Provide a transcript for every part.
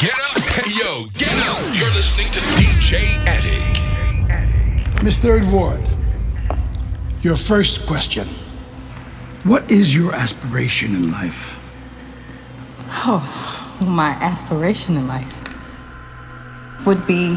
Get up. Hey, yo, get up. You're listening to DJ Attic. Miss Third Ward, your first question. What is your aspiration in life? Oh, my aspiration in life would be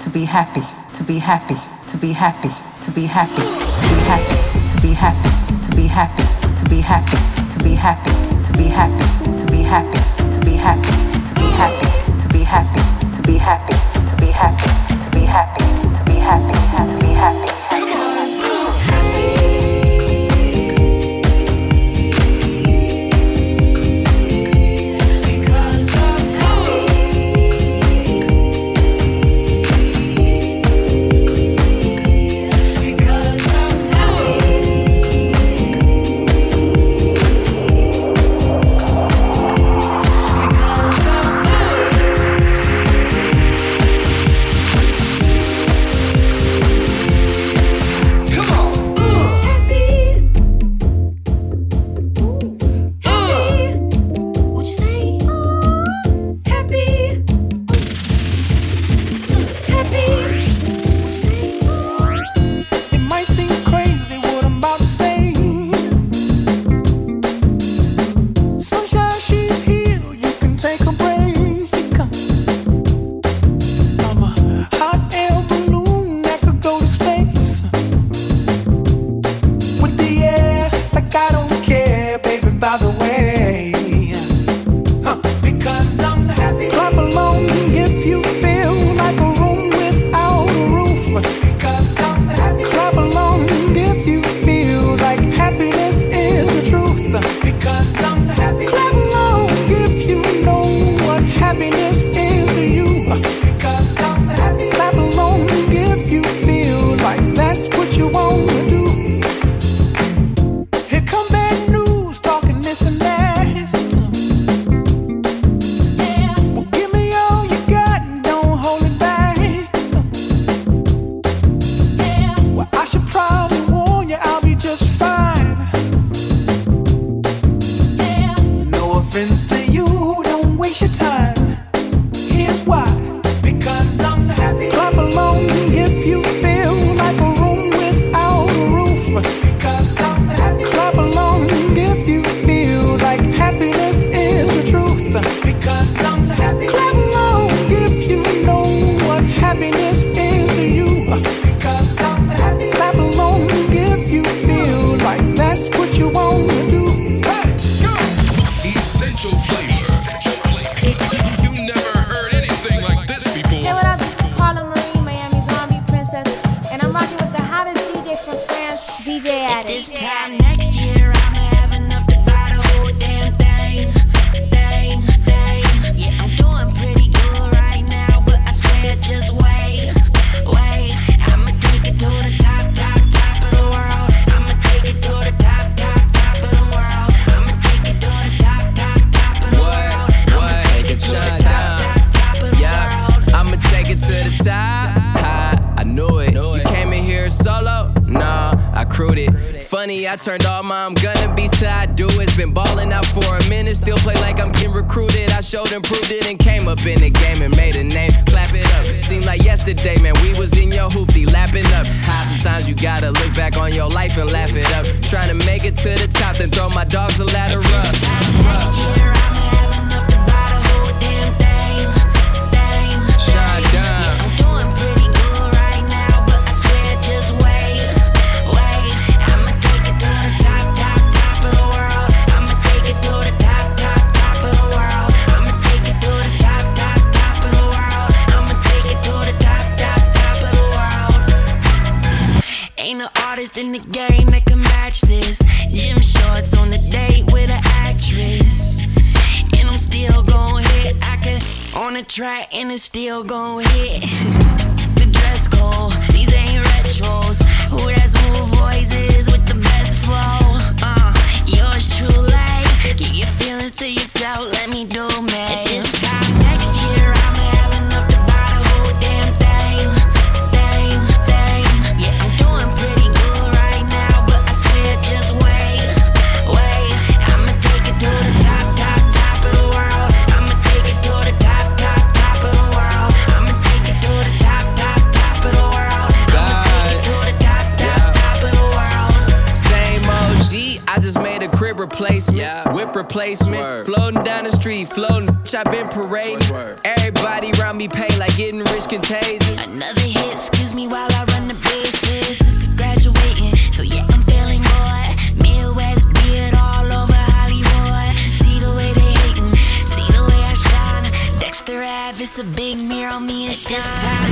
to be happy, to be happy, to be happy, to be happy, to be happy, to be happy, to be happy, to be happy, to be happy, to be happy, to be happy, to be happy, to be happy, to be happy, to be happy, to be happy, to be happy, to be happy, to be happy. improved big mirror on me and shine. This time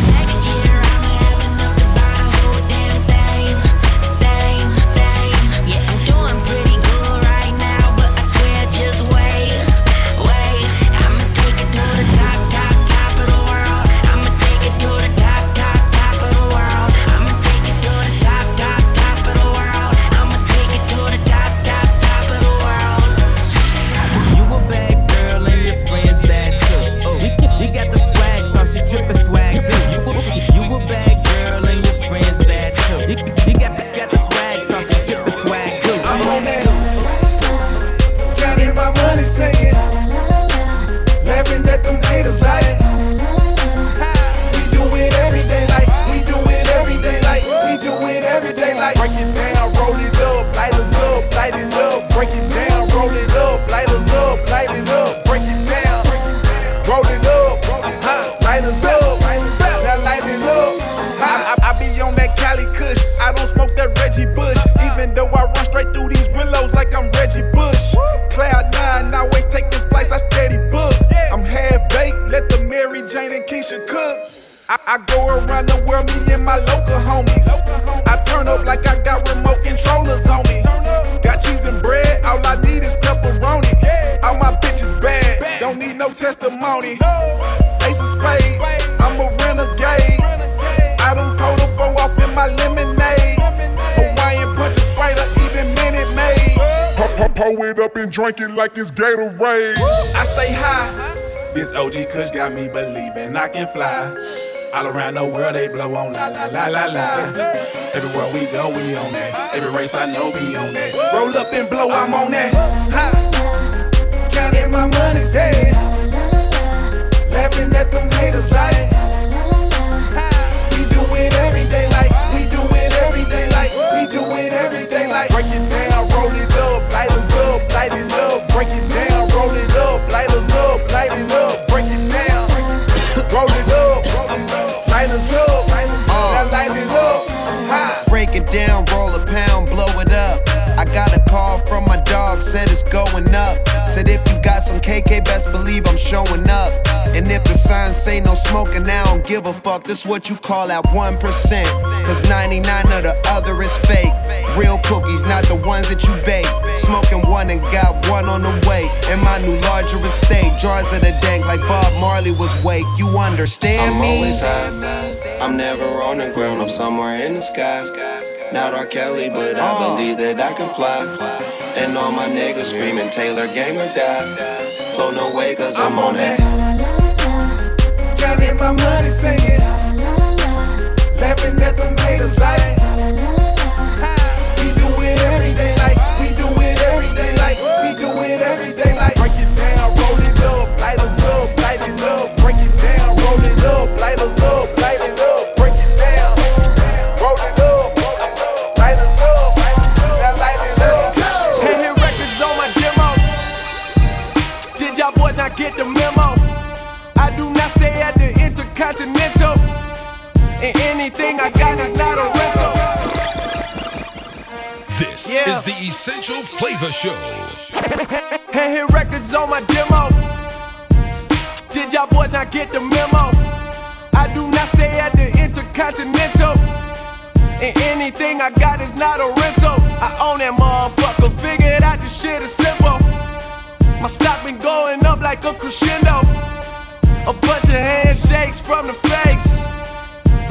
like it's Gatorade. I stay high. This OG Kush got me believing I can fly. All around the world they blow on la la la la la. Everywhere we go we on that. Every race I know we on that. Roll up and blow, I'm on that. Ha. Counting my money, say. Laughing at them haters like. KK, best believe I'm showing up. And if the signs say no smoking, I don't give a fuck. This what you call that 1%. Cause 99 of the other is fake. Real cookies, not the ones that you bake. Smoking one and got one on the way. In my new larger estate, jars of the dank like Bob Marley was wake. You understand I'm me? always high. I'm never on the ground, I'm somewhere in the sky. Not R. Kelly, but I oh. believe that I can fly. And all my niggas screaming Taylor gang or die. Flow no way, cause I'm, on that. Counting my money, singing. Laughing at them haters like. Yeah. is the Essential Flavor Show. Hey, hit records on my demo. Did y'all boys not get the memo? I do not stay at the Intercontinental. And anything I got is not a rental. I own that motherfucker. Figured out this shit is simple. My stock been going up like a crescendo. A bunch of handshakes from the fakes.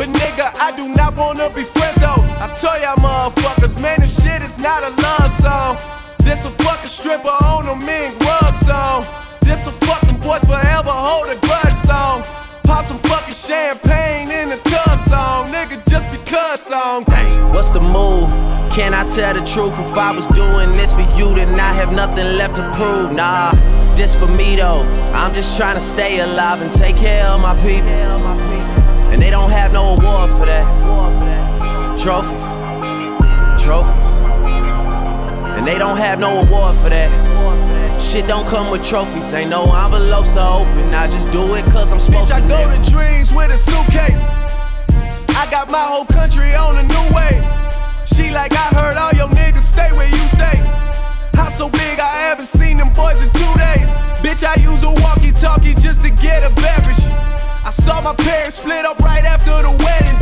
But nigga, I do not wanna be friends though. I tell y'all motherfuckers, man, this shit is not a love song. This a fucking stripper on a mink rug song. This a fucking boys forever hold a grudge song. Pop some fucking champagne in the tub song, nigga, just because song. Dang, what's the move? Can I tell the truth? If I was doing this for you, then I have nothing left to prove. Nah, this for me though. I'm just trying to stay alive and take care of my people. And they don't have no award for that. Trophies, trophies. And they don't have no award for that. Shit don't come with trophies, ain't no envelopes to open. I just do it cause I'm supposed Bitch, to. I go to dreams with a suitcase. I got my whole country on a new way. She like, I heard all your niggas stay where you stay. House so big, I haven't seen them boys in two days. Bitch, I use a walkie talkie just to get a beverage. I saw my parents split up right after the wedding.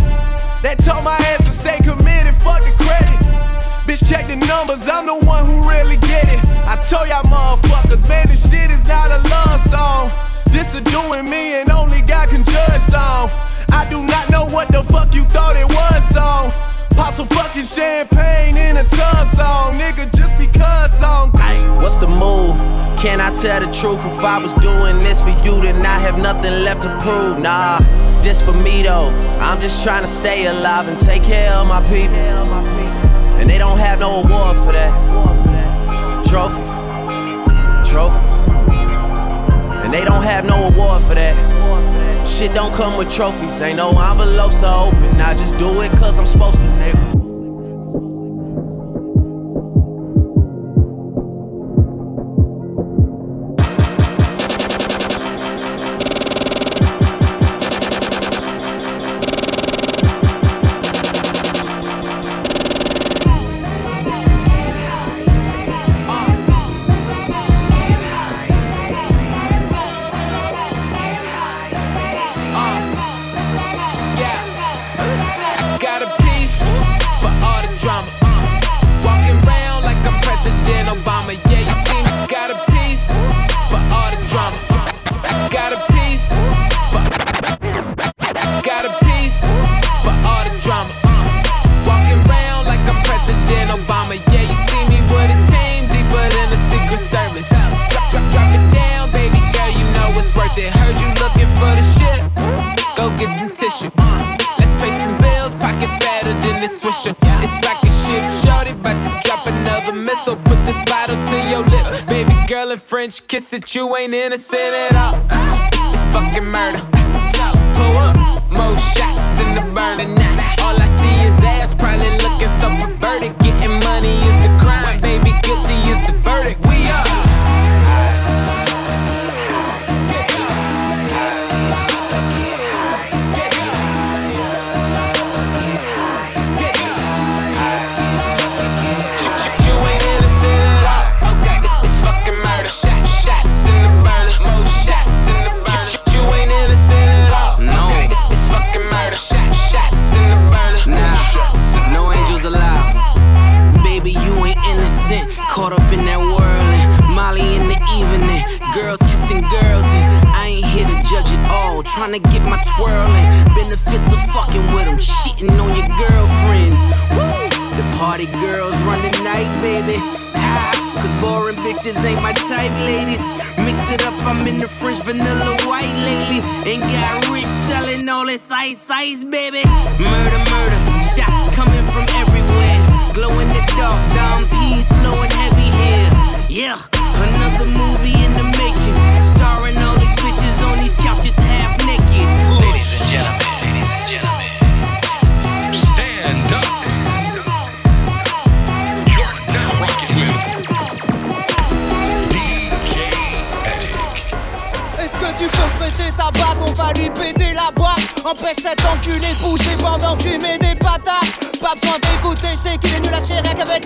That told my ass to stay committed, fuck the credit. Bitch, check the numbers, I'm the one who really get it. I told y'all motherfuckers, man, this shit is not a love song. This is doing me and only God can judge song. I do not know what the fuck you thought it was song. Pop some fucking champagne in tell the truth? If I was doing this for you, then I have nothing left to prove. Nah, this for me though. I'm just trying to stay alive and take care of my people. And they don't have no award for that. Trophies, trophies. And they don't have no award for that. Shit don't come with trophies, ain't no envelopes to open. I just do it cause I'm supposed to, nigga. It. You ain't innocent at all.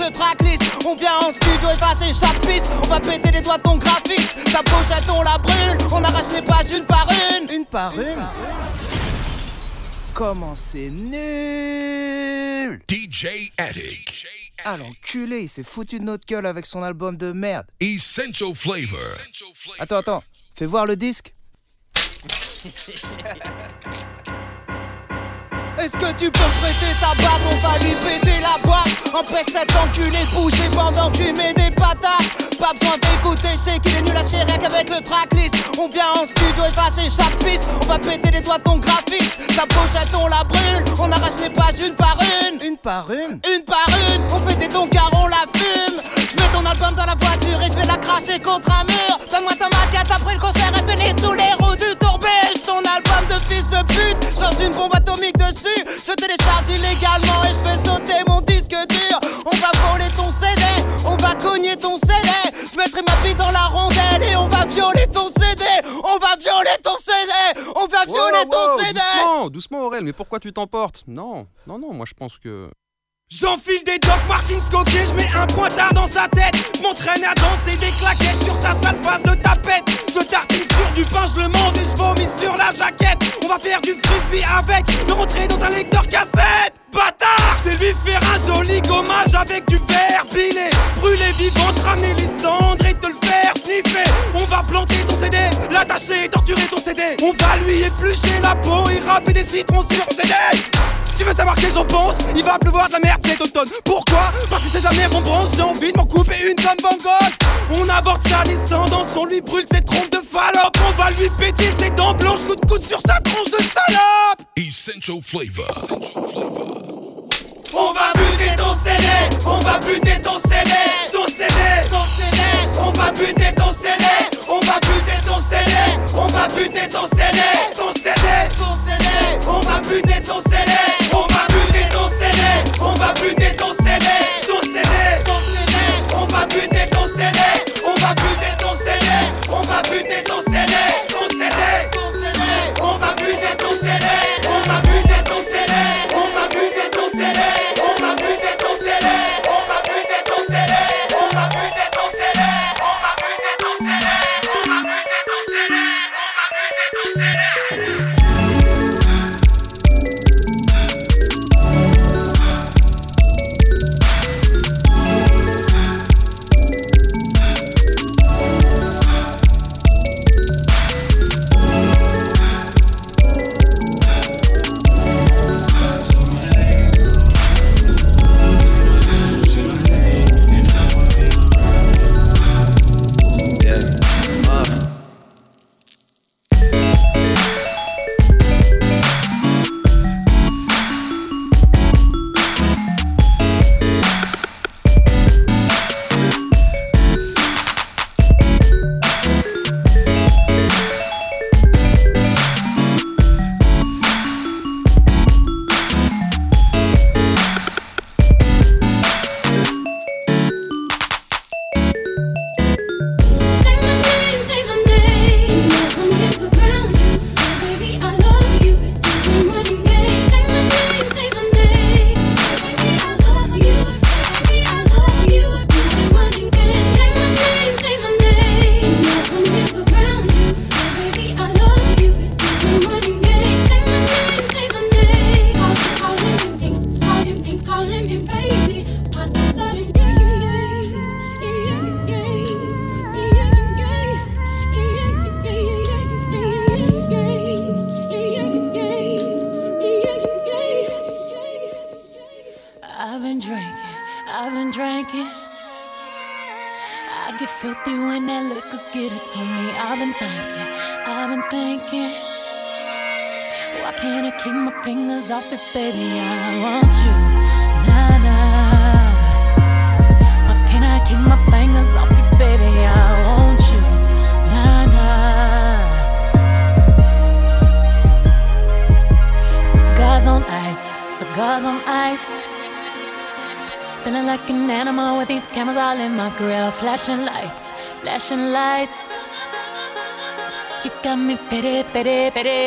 Le tracklist. On vient en studio effacer chaque piste. On va péter les doigts de ton graphiste. Ta pochette on la brûle On arrache les pages une par une. Une par une. Comment c'est nul. DJ Attic. Ah l'enculé, il s'est foutu de notre gueule avec son album de merde. Essential Flavor. Attends, attends, fais voir le disque Est-ce que tu peux prêter ta batte? On va lui péter la boîte. Empêche cet enculé de bouger pendant que tu mets des patates. Pas besoin d'écouter, c'est qu'il est nul à chier rien qu'avec le tracklist. On vient en studio effacer chaque piste On va péter les doigts de ton graphiste. Ta pochette on la brûle. On arrache les pages une par une. Une par une? Une par une. On fait des dons car on la fume. Je mets ton album dans la voiture et je vais la cracher contre un mur. Donne-moi ta maquette. Après le concert et finis sous les roues du tourbus. Ton album de fils de pute J'lance une bombe je télécharge illégalement et je fais sauter mon disque dur. On va voler ton CD, on va cogner ton CD Je mettrai ma fille dans la rondelle et on va violer ton CD On va violer ton CD, on va violer ton CD Doucement, doucement Aurel, mais pourquoi tu t'emportes? Non, non, non, moi je pense que... J'enfile des Doc Martens coquets, je mets un pointard dans sa tête. Je m'entraîne à danser des claquettes sur sa sale face de tapette. Je tartine sur du pain, je le mange et je vomis sur la jaquette. On va faire du frisbee avec, me rentrer dans un lecteur cassette. Bâtard, je vais lui faire un joli gommage avec du verre pilé. Brûler vivant, ramener les cendres et te le faire sniffer. On va planter ton CD, l'attacher, torturer ton CD. On va lui éplucher la peau et râper des citrons sur ton CD. Tu veux savoir qu'est-ce j'en pense? Il va pleuvoir de la merde cet automne Pourquoi Parce que c'est la merde branche J'ai envie de m'en couper une comme Van Gogh On aborde sa descendance On lui brûle ses trompes de Fallope On va lui péter ses dents blanches Coup de coude sur sa tronche de salope Essential flavor. On va buter ton CD On va buter ton CD Ton CD Ton CD On va buter ton CD On va buter ton CD On va buter ton CD Ton CD Ton CD On va buter ton CD Pere, pere.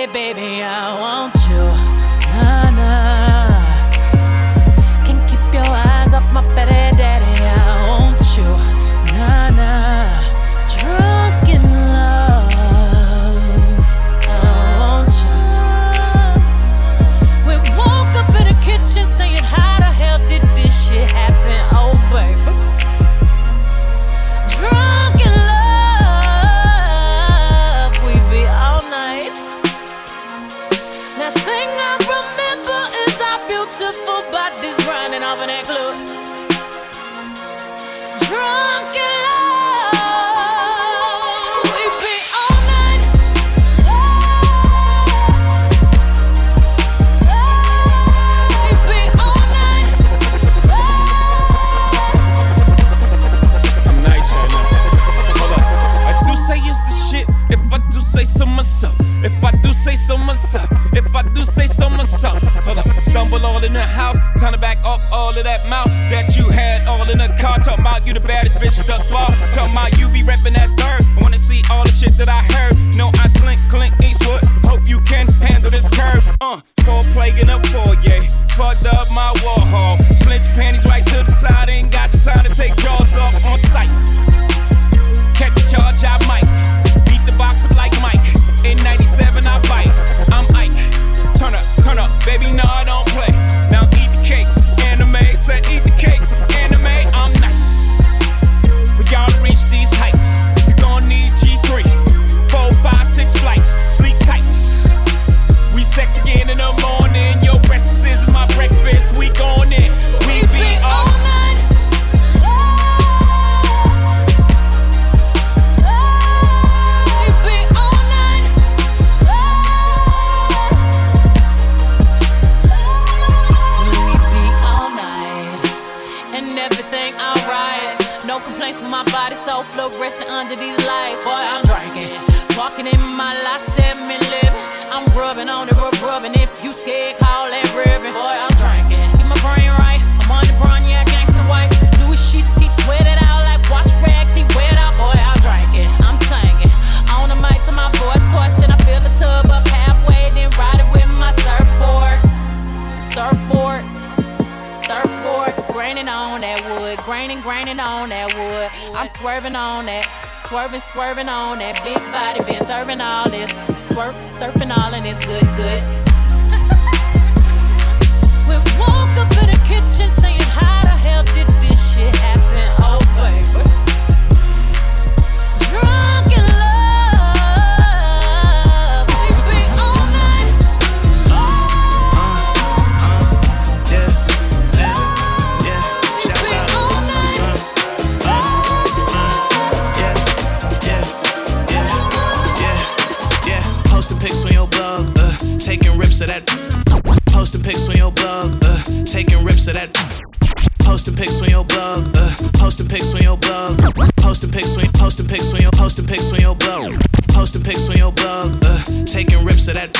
Rips of that.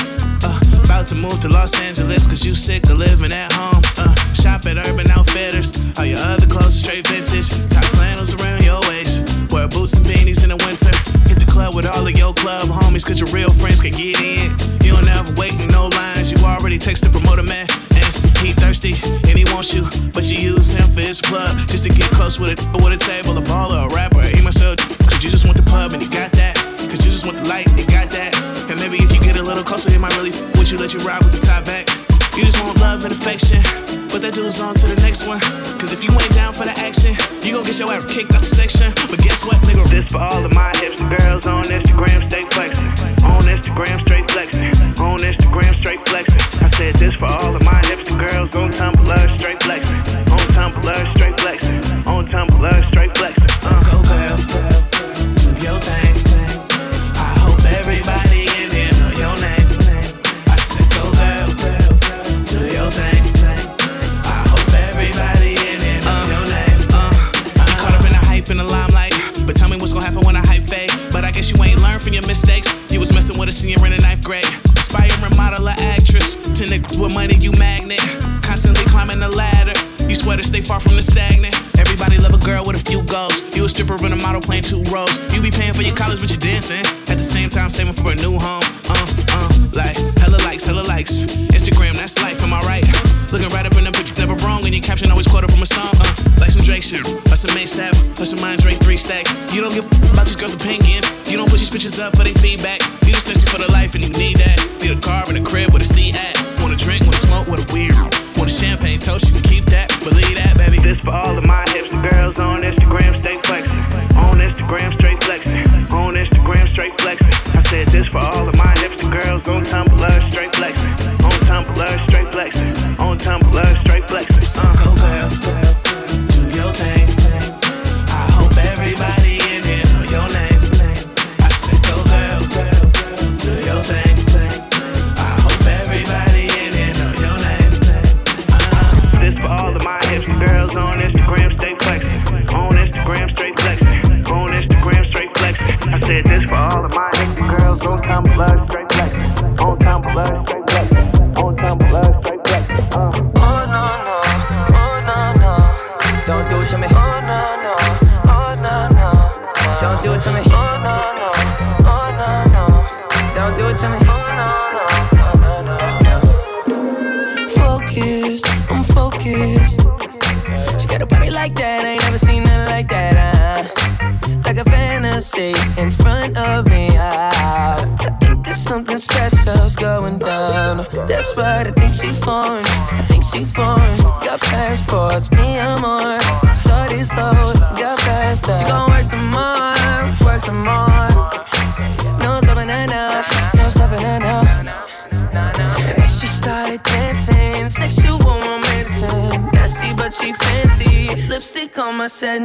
Uh, about to move to Los Angeles cause you sick of living at home. Uh, shop at Urban Outfitters, all your other clothes are straight vintage. Top flannels around your waist, wear boots and beanies in the winter. Hit the club with all of your club homies cause your real friends can get in. You don't ever wait in no lines, you already text the promoter man. And he thirsty and he wants you, but you use him for his plug just to get close with a with a table, a baller, a rapper. He have cause you just want the pub and you got that. Cause you just want the light, you got that. Maybe if you get a little closer, he might really f- with you, let you ride with the top back. You just want love and affection, but that dude's on to the next one. Cause if you ain't down for the action, you gon' get your ass kicked out the section. But guess what, nigga? This for all of my hipster girls on Instagram, stay flexing. On Instagram, straight flexing. On Instagram, straight flexing. I said this for all of my hipster girls on Tumblr, straight flexing. On Tumblr, straight flexing. On Tumblr, straight flexing. Senior in the ninth grade. Aspiring model or actress, to niggas with money you magnet. Constantly climbing the ladder. You swear to stay far from the stagnant. Everybody love a girl with a few goals. You a stripper and a model playing two roles. You be paying for your college, but you dancing. At the same time, saving for a new home. Uh, uh, like hella likes, hella likes. Instagram, that's life, am I right? Looking right up in the picture, never wrong. And your caption always quoted from a song. Like some Drake shit, or some ASAP, or some Andre three stacks. You don't give about these girls' opinions. You don't put these pictures up for their feedback. You just thirsty for the life and you need that. Need a car and a crib with a seat at. Wanna drink, wanna smoke, with a weird. Want a champagne toast, you can keep that. Believe that, baby. This for all of my hipster girls on Instagram, stay flexing. On Instagram, straight flexing. On Instagram, straight flexing. I said this for all of my hipster girls on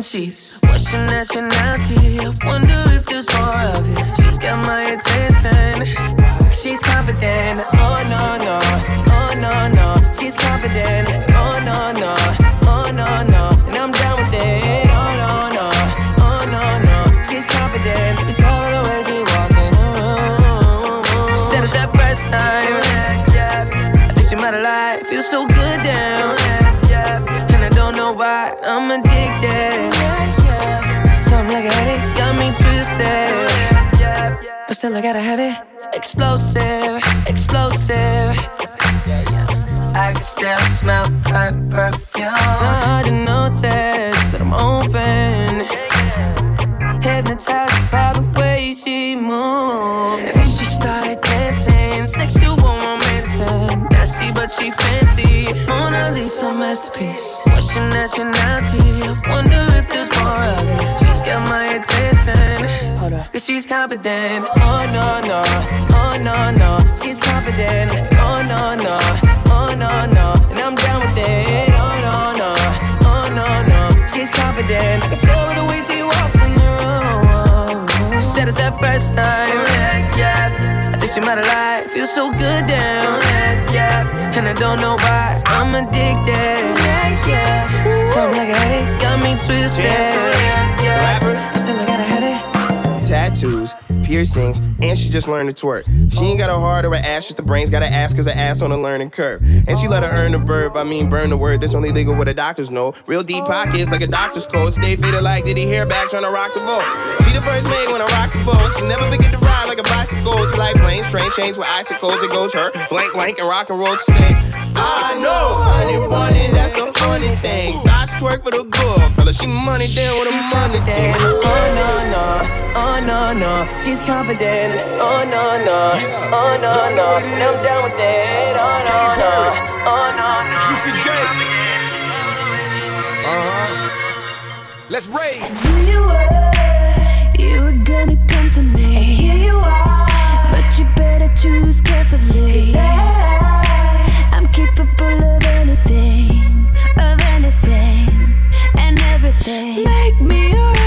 sheets. What's your nationality? Confident. Oh no, no, oh no, no. She's confident. Oh no, no, oh no, no. And I'm down with it. Oh no, no, oh no, no. She's confident. I can tell by the way she walks in the room. She said it's that first time. Yeah, yeah. I think she might have lied. Feels so good down. Yeah, yeah. And I don't know why. I'm addicted. Yeah, yeah. Something like a headache got me twisted. Yeah, yeah. But still, I gotta have it. tattoos, piercings, and she just learned to twerk. She ain't got a heart or an ass, just the brains. Got to ask cause her ass on a learning curve. And she let her earn the verb, I mean burn the word. That's only legal what the doctors know. Real deep pockets like a doctor's code. Stay faded like Diddy hair back trying to rock the boat. She the first maid when I rock the boat. She never forget to ride like a bicycle. She like planes, train chains with icicles. It goes her blank blank and rock and roll. She say, I know, honey bunny, that's the funny thing. God's twerk for the good, fella. She money down with a money thing. Oh no no, oh no no, she's confident. Oh no no, oh no no, I'm down with it. Oh no no, oh no no. Juicy J. Uh-huh. Let's rave. You were, you were gonna come to me. And here you are. But you better choose carefully. Cause I, capable of anything, of anything, and everything. Make me your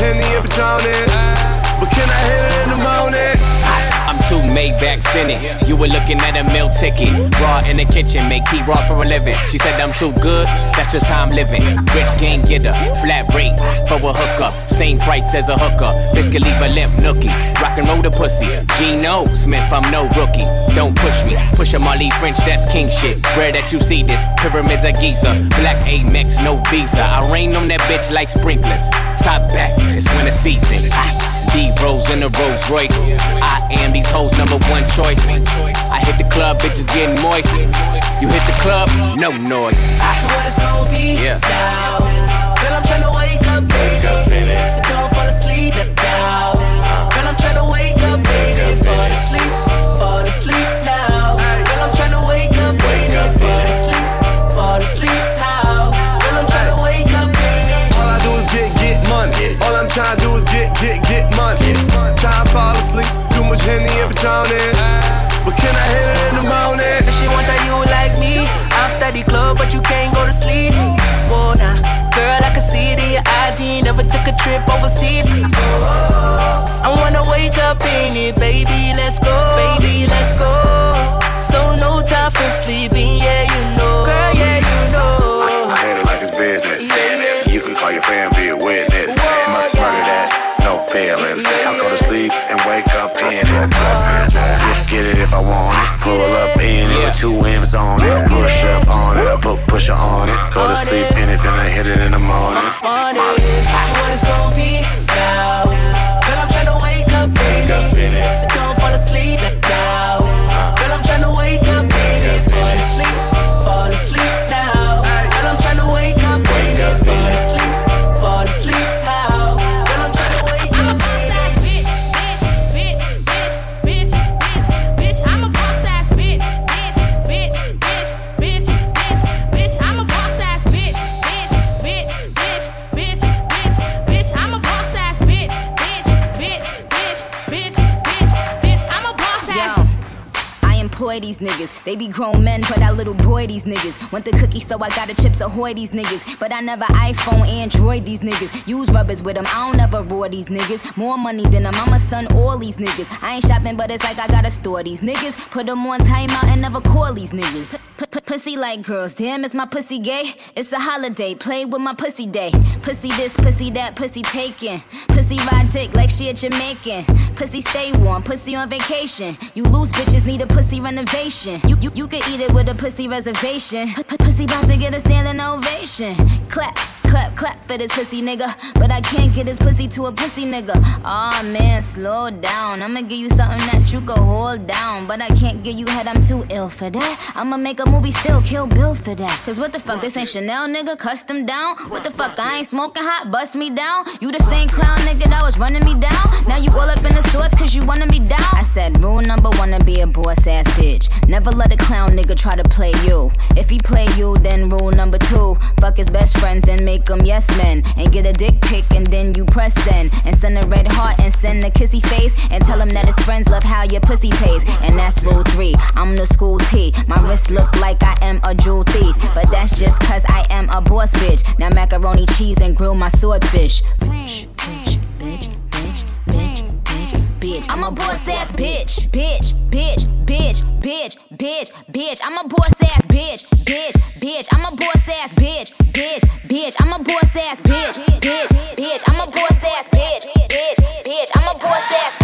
Henny and Patron Maybach in it. You were looking at a meal ticket. Raw in the kitchen, make tea raw for a living. She said I'm too good, that's just how I'm living. Rich game getter, flat rate for a hookup. Same price as a hooker. Biscuit leave a limp nookie. Rock and roll the pussy. Gino Smith, I'm no rookie. Don't push me. Push a Marley French, that's king shit. Rare that you see this. Pyramids of Giza. Black Amex, no visa. I rain on that bitch like sprinklers. Top back, it's winter season. D Rose in a Rolls Royce. I am these hoes' number one choice. I hit the club, bitches getting moist. You hit the club, no noise. So what it's gonna be Yeah. now? Girl, I'm tryna wake up, baby. So don't fall asleep now. Uh. Girl, I'm tryna wake up, baby. Fall asleep, fall asleep now. Girl, I'm tryna wake up, baby. Fall asleep, fall asleep now. Girl, I'm tryna wake up, baby. All I do is get. All I'm trying to do is get, get, get money. Try to fall asleep, too much Henny and Patron But can I hit it in the morning? Say she want a you like me after the club, but you can't go to sleep. Whoa, nah. Girl, I can see it in your eyes. You ain't never took a trip overseas. I wanna wake up in it, baby. Let's go, baby. Let's go. So no time for sleeping, yeah, you know. Girl, yeah, you know. I it like it's business. You can call your fam, be a witness. Murder, murder that, no feelings. I go to sleep and wake up in it. Get, it if I want it. Pull up in it with two M's on it. Push up on it, I put pusher on it. Go to sleep in it, then I hit it in the morning. So what it's gonna be now? Girl, I'm tryna wake up, baby. So don't fall asleep now. Girl, I'm tryna wake up, baby. Fall asleep, fall asleep now. These niggas. They be grown men, but I little boy these niggas. Want the cookie, so I got the chips ahoy these niggas. But I never iPhone, Android these niggas. Use rubbers with them, I don't ever roar these niggas. More money than a mama, son, all these niggas. I ain't shopping, but it's like I gotta store these niggas. Put them on timeout and never call these niggas. Pussy like girls, damn, is my pussy gay? It's a holiday, play with my pussy day. Pussy this, pussy that, pussy taken. Pussy ride dick like she a Jamaican. Pussy stay warm, pussy on vacation. You lose bitches, need a pussy renovation. You you, you could eat it with a pussy reservation. P- pussy about to get a standing ovation. Clap, clap, clap for this pussy nigga. But I can't get his pussy to a pussy nigga. Aw man, slow down. I'ma give you something that you could hold down. But I can't give you head, I'm too ill for that. I'ma make a movie still, kill Bill for that. Cause what the fuck, this ain't Chanel nigga, custom down. What the fuck, I ain't smoking hot, bust me down. You the same clown nigga that was running me down. Now you all up in the stores cause you wanna me down. I said rule number one to be a boss ass bitch. Never let a clown nigga try to play you. If he play you, then rule number two. Fuck his best friends and make them yes men. And get a dick pic and then you press send. And send a red heart and send a kissy face. And tell him that his friends love how your pussy tastes. And that's rule three. I'm the school T. My wrist look like I am a jewel thief. But that's just cause I am a boss bitch. Now macaroni cheese and grill my swordfish. Bitch, bitch. I'm a boss ass bitch, bitch, bitch, bitch, bitch, bitch, bitch. I'm a boss ass bitch, bitch, bitch. I'm a boss ass bitch, bitch, bitch. I'm a boss ass bitch, bitch, bitch. I'm a boss ass bitch, bitch, bitch. I'm a boss ass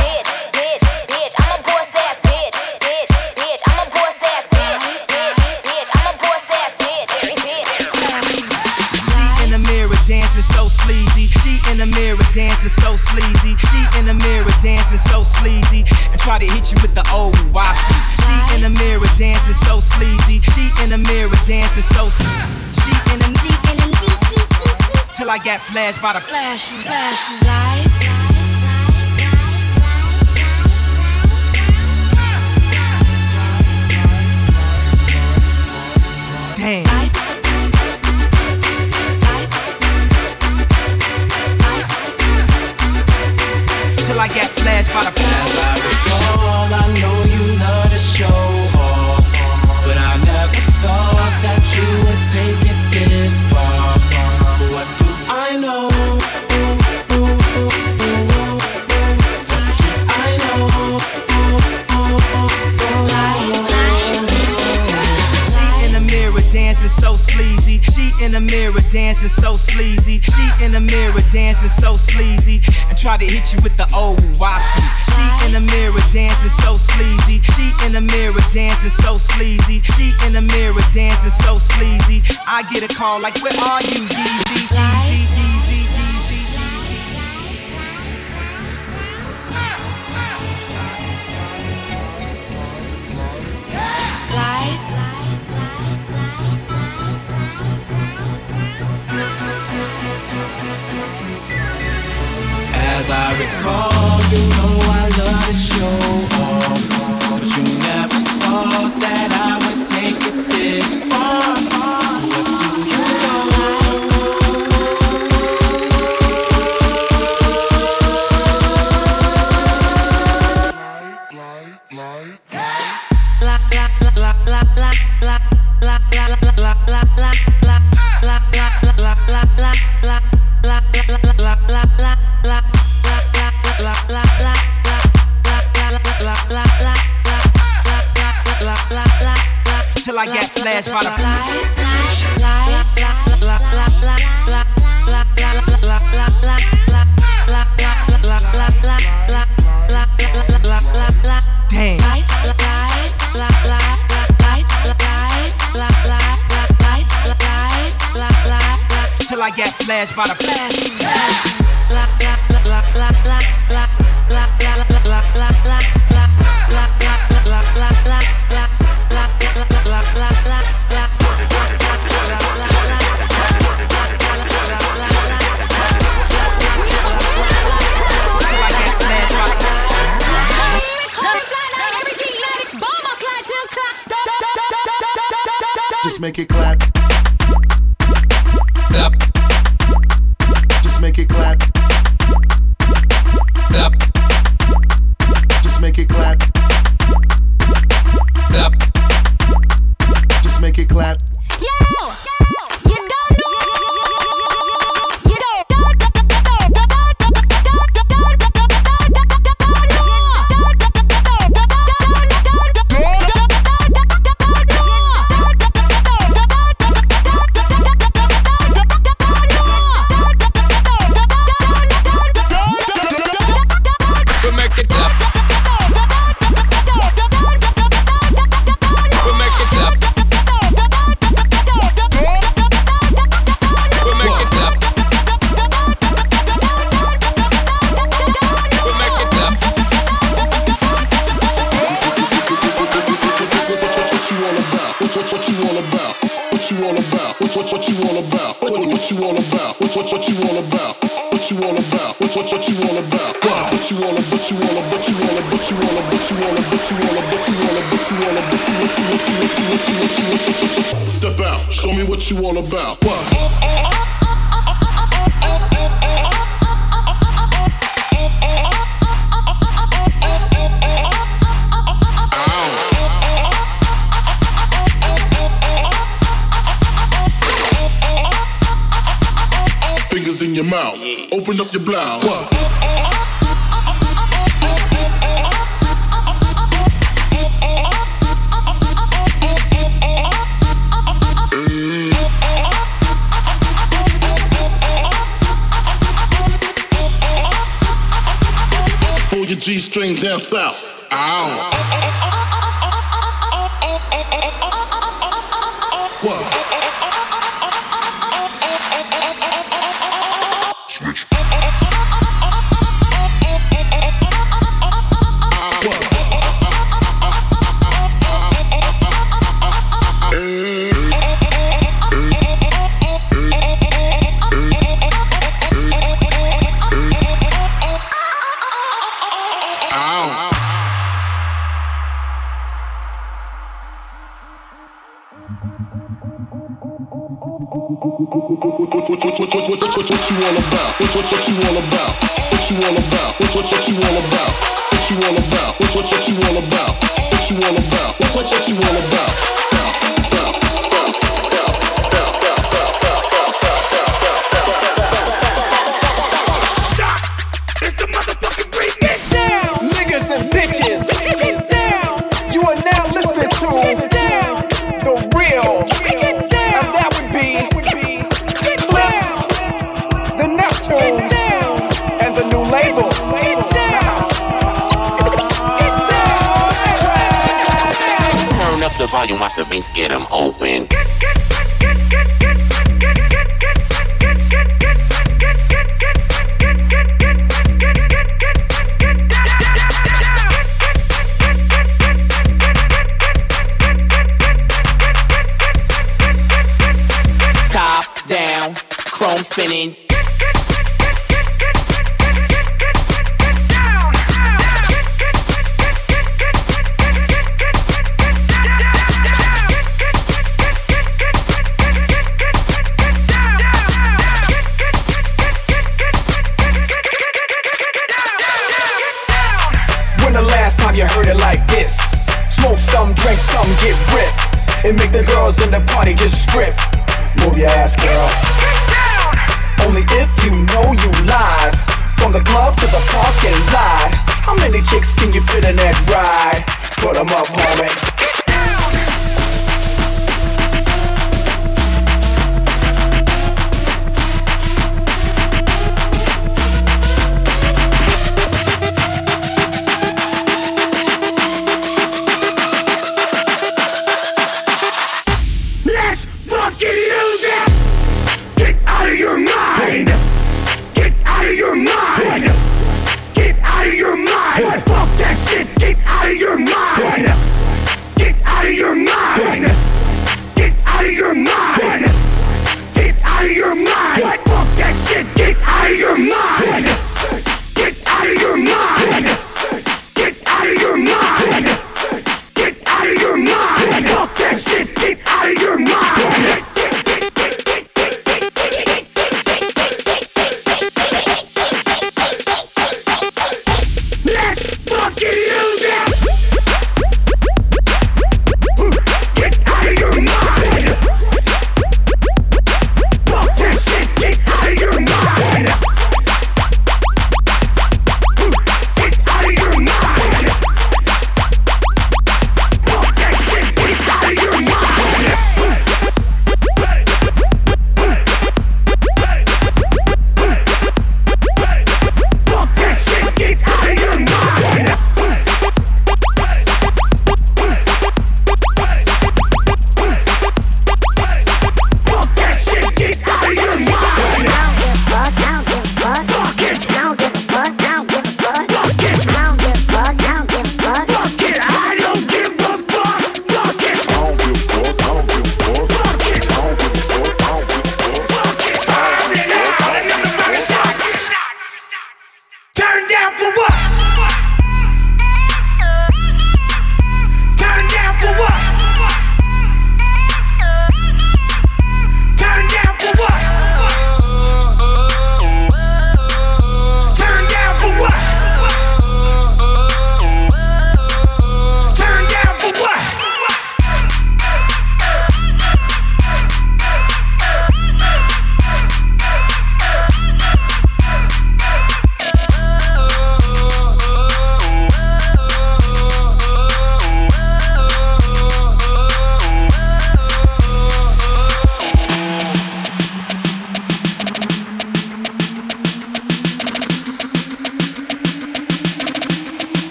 the mirror dancing so sleazy. She in the mirror dancing so sleazy. And try to hit you with the old wafty. She in the mirror dancing so sleazy. She in the mirror dancing so sleazy. She in the mirror. dancing so sleazy. Till I got flashed by the flashy, flashy light. Damn. flash by the As I recall, I know you love to show off, but I never thought that you would take it this far. What do I know? so sleazy. She in the mirror dancing so sleazy. She in the mirror dancing so sleazy. And try to hit you with call, like, where are you? Volume, watch the bass get 'em open.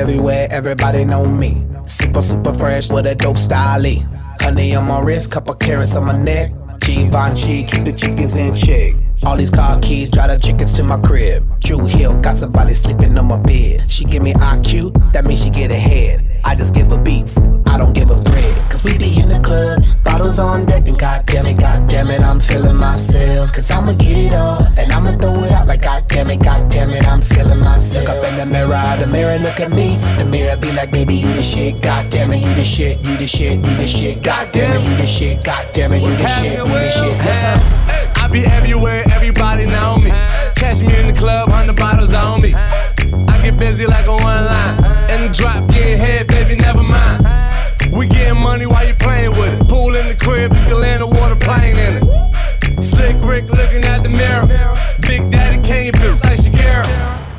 Everywhere, everybody know me. Super, super fresh with a dope style. Honey on my wrist, couple carats on my neck. Givenchy, keep the chickens in check. All these car keys, drive the chickens to my crib. Drew Hill, got somebody sleeping on my bed. She give me IQ, that means she get ahead. I just give her beats, I don't give her bread. Cause we be in the club, bottles on deck, and goddamn it, goddamn it, I'm feeling myself. Cause I'ma get it all, and I'ma throw it out like goddamn it, goddamn it, I'm feeling myself. Look up in the mirror, the mirror look at me. The mirror be like, baby, you the shit, goddamn it, you the shit, you the shit, you the shit, goddamn it, you the shit, goddamn it, you the shit, you the shit. Be everywhere, everybody know me. Catch me in the club, hundred bottles on me. I get busy like a one line. In the drop, getting head, baby, never mind. We getting money while you playing with it. Pool in the crib, you can land a water plane in it. Slick Rick looking at the mirror. Big Daddy like Shakira.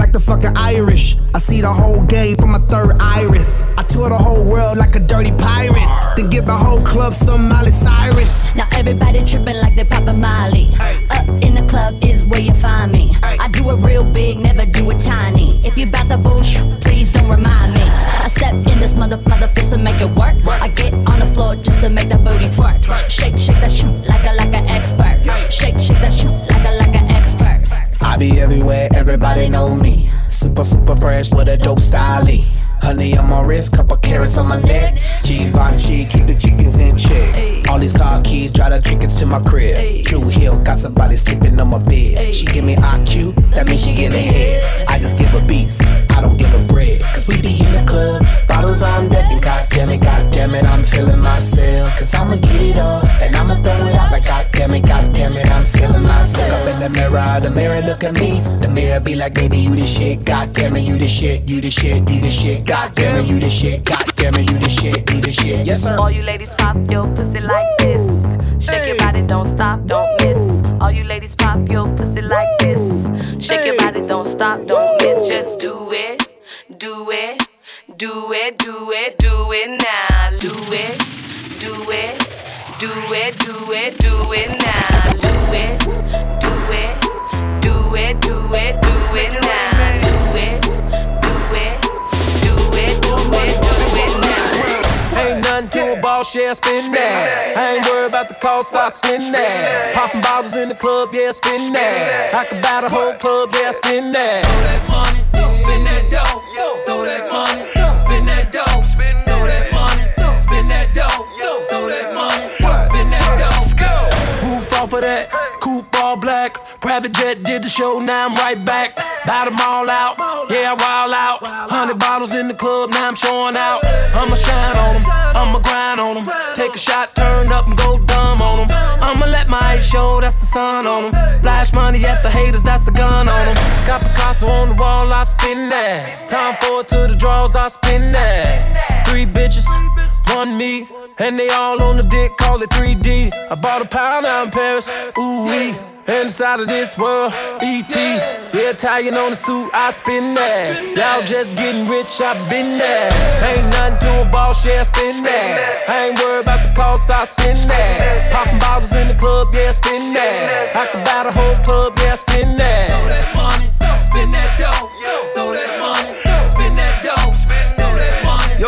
like the fucking Irish. I see the whole game from my third iris. I tour the whole world like a dirty pirate. Then give the whole club some Miley Cyrus. Now everybody tripping like they poppin' Molly. Up in the club is where you find me. I do it real big, never do it tiny. If you bout the bullshit, please don't remind me. I step in this mother mother fist to make it work. I get on the floor just to make that booty twerk. Shake, shake that shit like a like an expert. Shake, shake that shit like a like an expert. I be everywhere, everybody know me. Super, super fresh with a dope style. Honey on my wrist, couple carats on my neck. Givenchy, keep the chickens in check. All these car keys, drive the chickens to my crib. Drew Hill, got somebody sleeping on my bed. She give me IQ, that means she get ahead. I just give her beats, I don't give her bread. Cause we be in the club, bottles on deck, and goddamn it, goddamn it, I'm feeling myself. Cause I'ma get it up, and I'ma throw it out like goddamn it, goddamn it, I'm feeling myself. Look up in the mirror, the mirror look at me. The mirror be like, baby, you the shit, goddamn it, you the shit, you the shit, you the shit, goddamn it, you the shit, goddamn it, you the shit, you the shit. Yes, sir. All you ladies pop your pussy like this. Shake your body, don't stop, don't miss. All you ladies pop your pussy like this. Shake your body, don't stop, don't miss. Just do it, do it, do it, do it, do it now. Do it, do it, do it, do it, do it now. Do it, do it, nothing to a ball, yeah, spin that. I ain't worried about the cost, I spin that. Popping bottles in the club, yeah, spin that. I can buy the whole club, yeah, spin that. Throw that money, spin that dough. Throw that money, spin that dough. Throw that money, spin that dough. Throw that money, spin that dough. Off of that, all black. Private jet did the show, now I'm right back. Bout them all out, yeah, I wild out. Hundred bottles in the club, now I'm showing out. I'ma shine on them, I'ma grind on them. Take a shot, turn up and go dumb on them. I'ma let my eyes show, that's the sun on them. Flash money at the haters, that's the gun on them. Got Picasso on the wall, I spin that. Time for it to the draws, I spin that. Three bitches, one me. And they all on the dick, call it 3D. I bought a pound out in Paris, ooh wee. And inside of this world, ET. Yeah, Italian on the suit, I spin that. Y'all just getting rich, I been there. Ain't nothing to a boss, yeah, spin that. I ain't worried about the cost, I spin that. Popping bottles in the club, yeah, spin that. I can buy the whole club, yeah, spin that. Throw that money, spin that dough. Throw that money, spin that dough. Throw that money,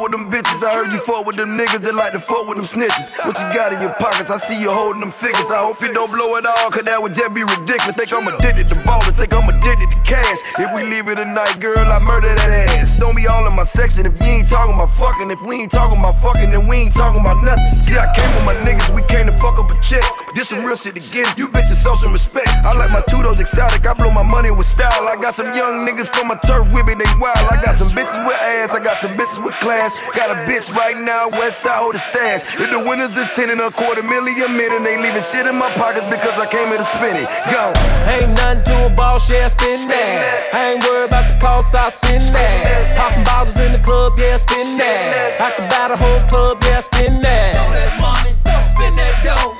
with them bitches. I heard you fuck with them niggas that like to fuck with them snitches. What you got in your pockets? I see you holding them figures. I hope you don't blow it all, cause that would just be ridiculous. Think I'm addicted to ballin', think I'm addicted to cash. If we leave it tonight, girl, I murder that ass. Don't be all in my section if you ain't talking about fucking. If we ain't talking about fucking, then we ain't talking about nothing. See, I came with my niggas, we came to fuck up a check. This some real shit again. You bitches show some respect. I like my toes ecstatic. I blow my money with style. I got some young niggas from my turf with me, they wild. I got some bitches with ass, I got some bitches with class. Got a bitch right now, west side hold the stash. If the winners are 10 and a quarter million a minute, they leaving shit in my pockets because I came here to spin it. Go. Ain't nothing to a boss, yeah, spin that. I ain't worried about the cost, I spin that. Popping bottles in the club, yeah, spin that. I can buy the whole club, yeah, spin that. Throw that money, spin that dough.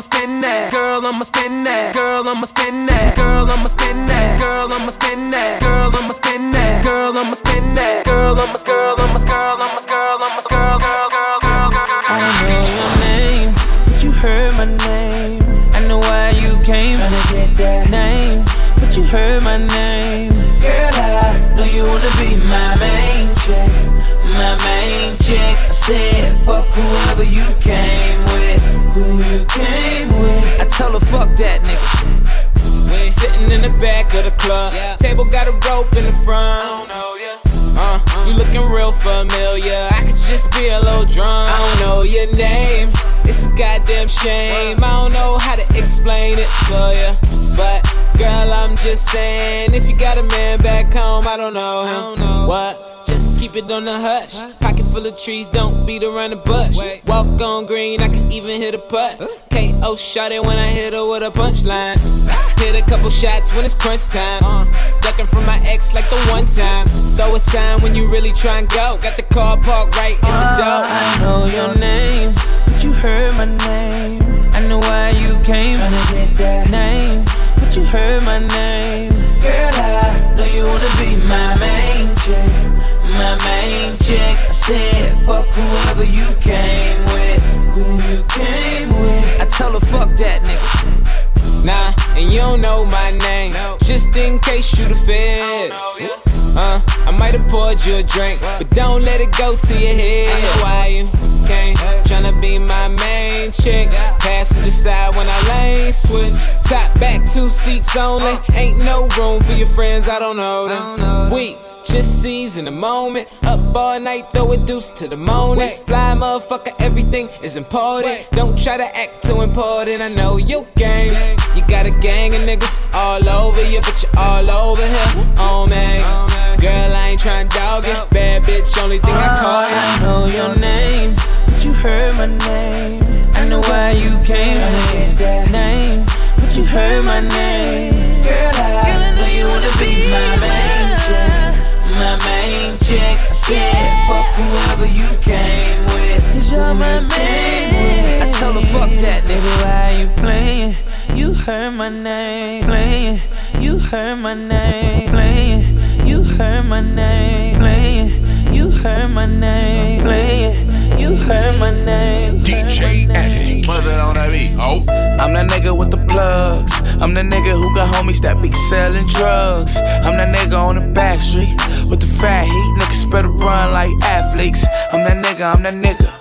I'ma spin that. Girl, I'ma spin that. Girl, I'ma spin that. Girl, I'ma spin that. Girl, I'ma spin that. Girl, I'ma spin that. Girl, I'ma spin that. Girl, I'ma girl, I'ma girl, I'ma girl, I'ma girl, girl, girl, girl, girl, girl. I know your name, but you heard my name. I know why you came. Tryna get that name, but you heard my name. Girl, I know you wanna be my main chick, my main chick. I said, fuck whoever you came with, who you came with. I tell her, fuck that nigga. We sitting in the back of the club. Table got a rope in the front. Uh, you looking real familiar. I could just be a little drunk. I don't know your name. It's a goddamn shame. I don't know how to explain it to you. But girl, I'm just saying, if you got a man back home, I don't know him. What? Just keep it on the hush. Pocket full of trees, don't beat around the bush. Walk on green, I can even hit a putt. KO shot it when I hit her with a punchline. Hit a couple shots when it's crunch time. Uh. Ducking from my ex like the one time. Throw a sign when you really try and go. Got the car parked right in the ah, door. I know your name, but you heard my name. I know why you came. Tryna get that name, but you heard my name. Girl, I know you wanna be my main chick, my main chick. I said, fuck whoever you came with, who you came with. I tell her, fuck that nigga. Nah, and you don't know my name. Just in case you the feds. Uh, I might have poured you a drink, but don't let it go to your head. I know why you came, tryna be my main chick. Passenger side when I lane switch. Top back, two seats only. Ain't no room for your friends, I don't know them. We just seize in the moment. Up all night, throw a deuce to the morning. Fly motherfucker, everything is important. Don't try to act too important. I know you game. You got a gang of niggas all over you, but you all over here. Oh man, oh, girl, I ain't trying to dog it. Bad bitch, only thing I oh, call it. I know your name, but you heard my name. I know why you came. Tryna get that name, but you heard my name. Girl, I know you wanna be my chick, my main chick. I said, fuck whoever you came with, cause you're my main. I tell her, fuck that nigga, why you playing? You heard my name, playing. You heard my name, playing. You heard my name, playing. You heard my name, playing. You heard my name. DJ Addict. Mother on that beat. Oh. I'm that nigga with the plugs. I'm the nigga who got homies that be selling drugs. I'm that nigga on the back street with the fat heat. Niggas better run like athletes. I'm that nigga, I'm that nigga.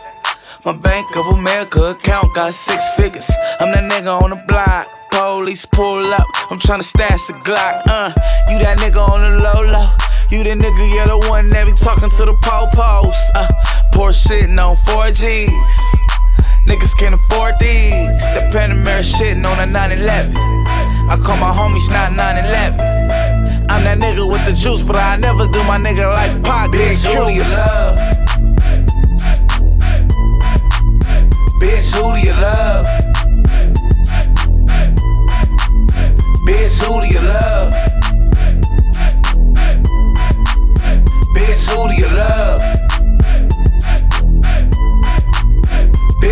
My Bank of America account got six figures. I'm that nigga on the block. Police pull up. I'm tryna stash the Glock. Uh, you that nigga on the low low. You the nigga, yeah, the one that be talking to the po-pos. Uh, Porsche shitting on 4Gs. Niggas can't afford these. The Panamera shitting on a 911. I call my homies not 911. I'm that nigga with the juice, but I never do my nigga like Pac. Bitch, who do you love? Bitch, who do you love? Bitch, who do you love? Who do you love?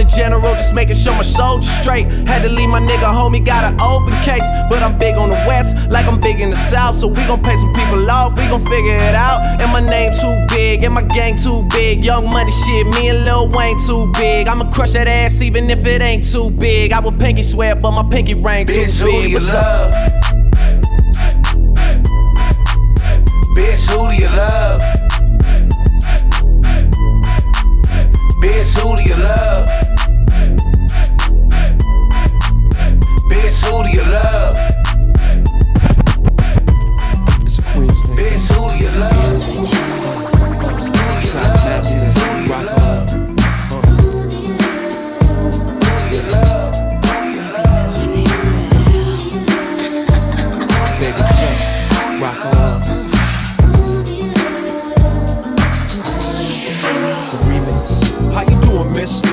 the general, just making sure my soldiers straight. Had to leave my nigga homie, got an open case. But I'm big on the west, like I'm big in the south. So we gon' pay some people off, we gon' figure it out. And my name too big, and my gang too big. Young money shit, me and Lil Wayne too big. I'ma crush that ass even if it ain't too big. I would pinky swear, but my pinky ring too Bitch, who do big. you What's love? up? Bitch, who do you love? Bitch, who do you love? Bitch, who do you love? It's a Queens. Bitch, who do you love?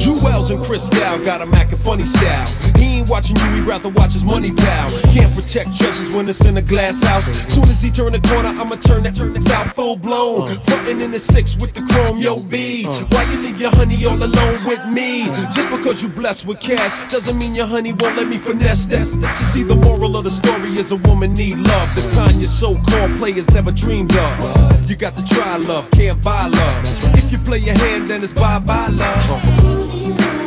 Jewels and Cristal got a Mac and funny style. Ain't watching you, he rather watch his money pal. Can't protect treasures when it's in a glass house. Soon as he turn the corner, I'ma turn that turn this out full blown. Frontin' in the six with the chrome, yo B. Why you leave your honey all alone with me? Just because you blessed with cash doesn't mean your honey won't let me finesse that. She see the moral of the story is a woman need love. The kind your so-called players never dreamed of. You got to try love, can't buy love. If you play your hand, then it's bye bye love.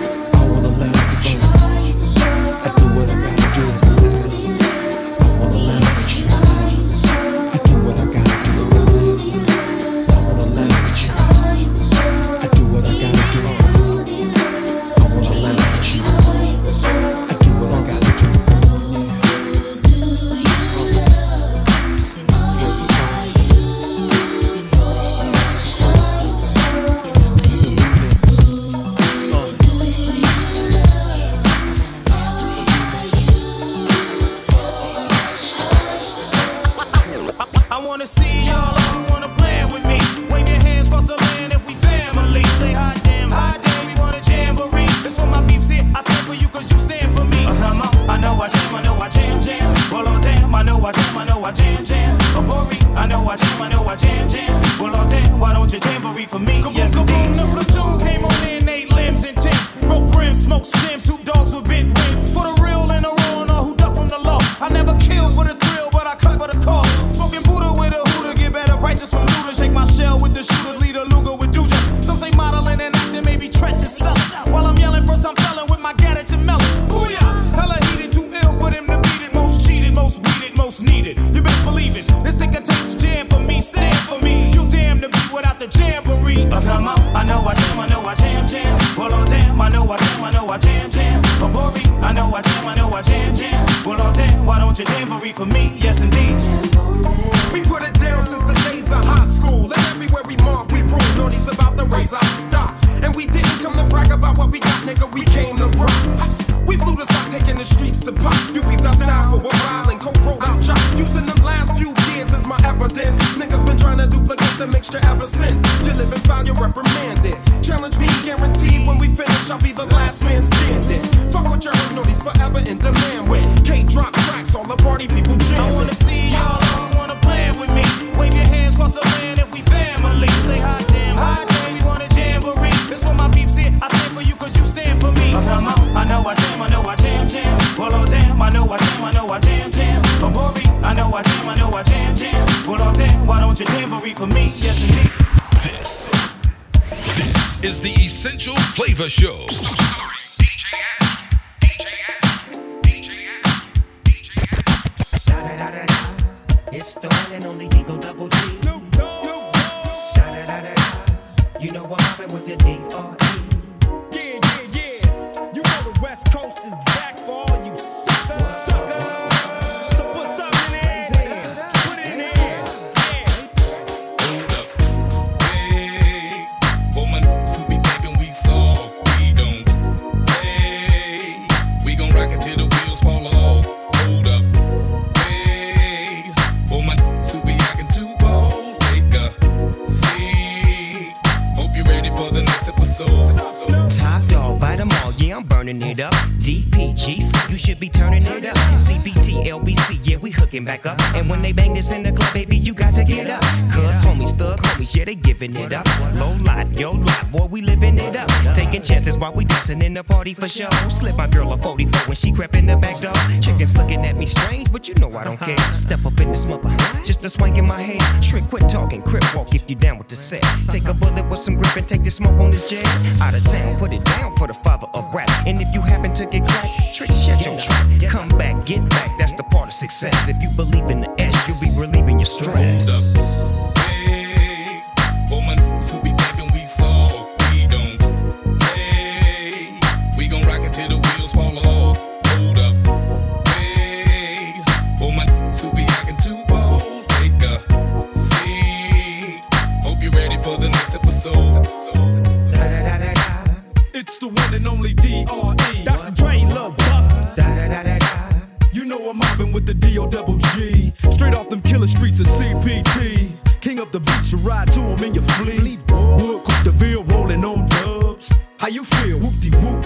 How you feel? Whoop de whoop.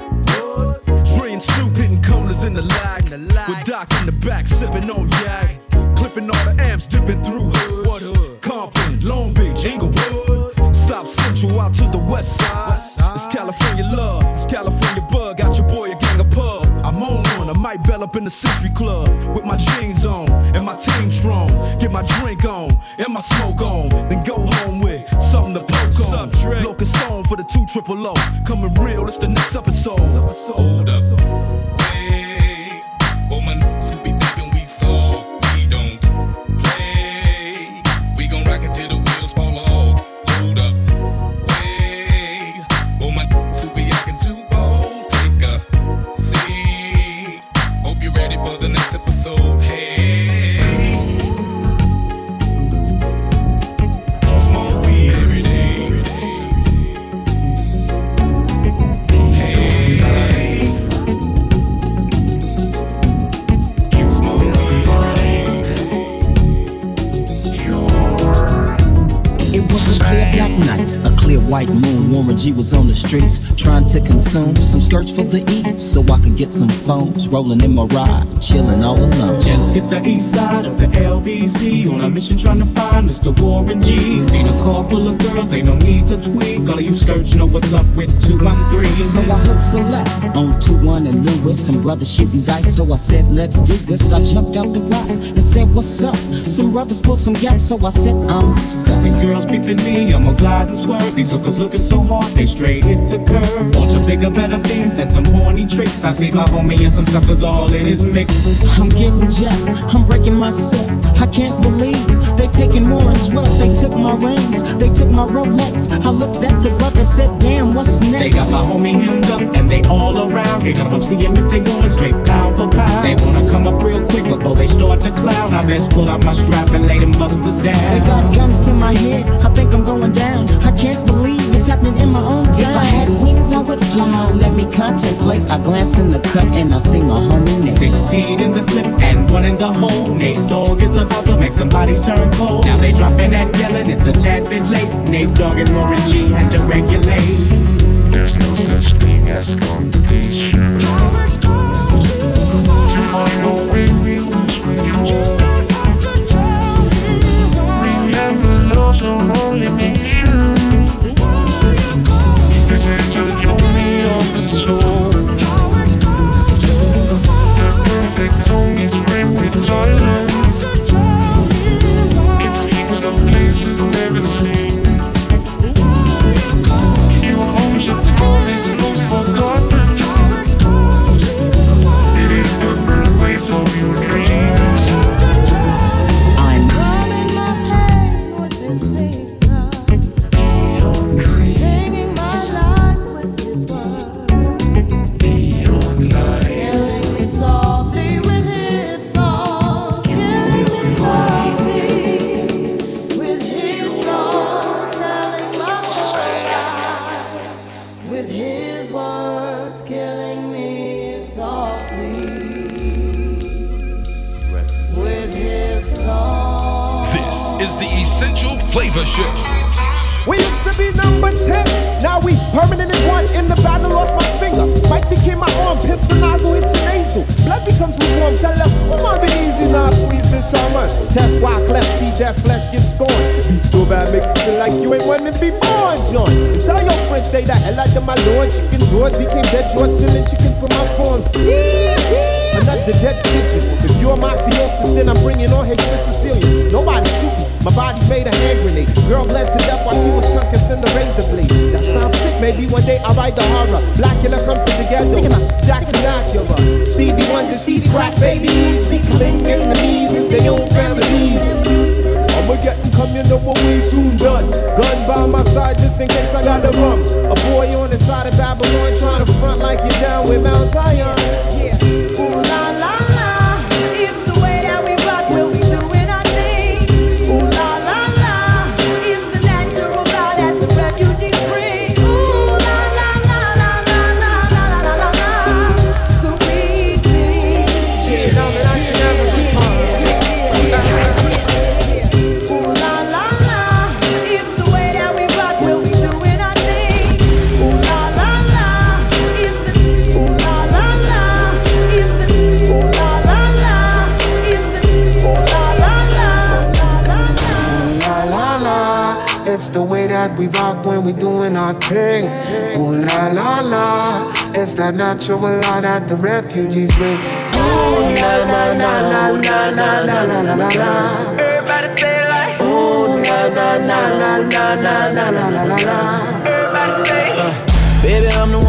Dre and Snoop hitting corners in the lag. With Doc in the back, sipping on yak. Clipping all the amps, dipping through hoods. What hood? Compton, Long Beach, Inglewood. South Central out to the west side. It's California love, it's California bug. Got your boy a gang of pub. I'm on one, I might bell up in the Century Club with my jeans on and my team strong. Get my drink on and my smoke on, then go home with something to poke on. Locust triple O. Coming real, it's the next episode. Streets to consume some skirts for the E so I could get some phones. Rolling in my ride, chilling all alone. Just hit the east side of the LBC on a mission trying to find Mr. Warren G. Seen a car full of girls, ain't no need to tweak. All of you skirts know what's up with 213. So I hooked select on 2-1 and Lewis. Some brothers shooting dice, so I said, let's do this. I jumped out the ride and said, what's up? Some brothers pulled some gas, so I said, I'm Since these girls beeping me, I'ma glide and swerve. These hookers looking so hard, they straight hit the curve. Want to bigger, better things than some horny tricks. I see my homie and some suckers all in his mix. I'm getting jacked, I'm breaking myself. I can't believe they taking more Warren's wealth. They took my rings, they took my Rolex. I looked at the brother, said, damn, what's next? They got my homie hemmed up and they all around. Come up see him if they going straight pound for pound. They wanna come up real quick before they start to clown. I best pull out my strap and lay them busters down. They got guns to my head, I think I'm going down. I can't believe it's happening in my own town. If I had wings, I would fly. Let me contemplate. I glance in the cut and I sing my homie name. 16 in the clip and one in the hole. Nate Dogg is about to make some bodies turn cold. Now they dropping and yelling, it's a tad bit late. Nate Dogg and Warren G had to regulate. There's no such thing as competition. To find a win-win situation. Remember, love don't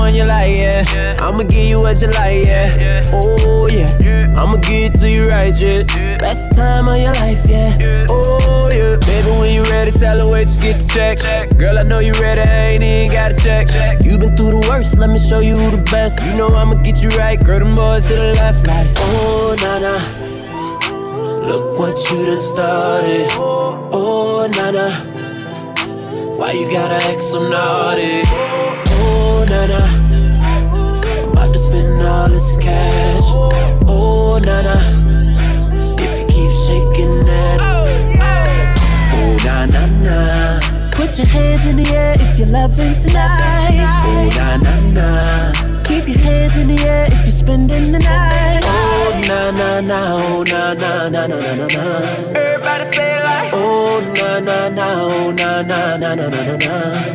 One you like, yeah. I'ma give you what you like, yeah. Oh, yeah. I'ma give it to you right, yeah. Best time of your life, yeah. Oh, yeah. Baby, when you ready, tell her where you get the check. Girl, I know you ready, I ain't even got to check. You been through the worst, let me show you the best. You know I'ma get you right, girl, them boys to the left, like, oh, nah, nah. Look what you done started. Oh, nah, nah. Why you gotta act so naughty? Oh, na na. I'm about to spend all this cash. Oh, na na. If you keep shaking that. Oh, na na na. Put your hands in the air if you're loving tonight. Oh, na na na. Keep your hands in the air if you're spending the night. Oh, na na na. Oh, na na na na na na. Everybody say it like Oh, na na na. Oh, na na na na na na na.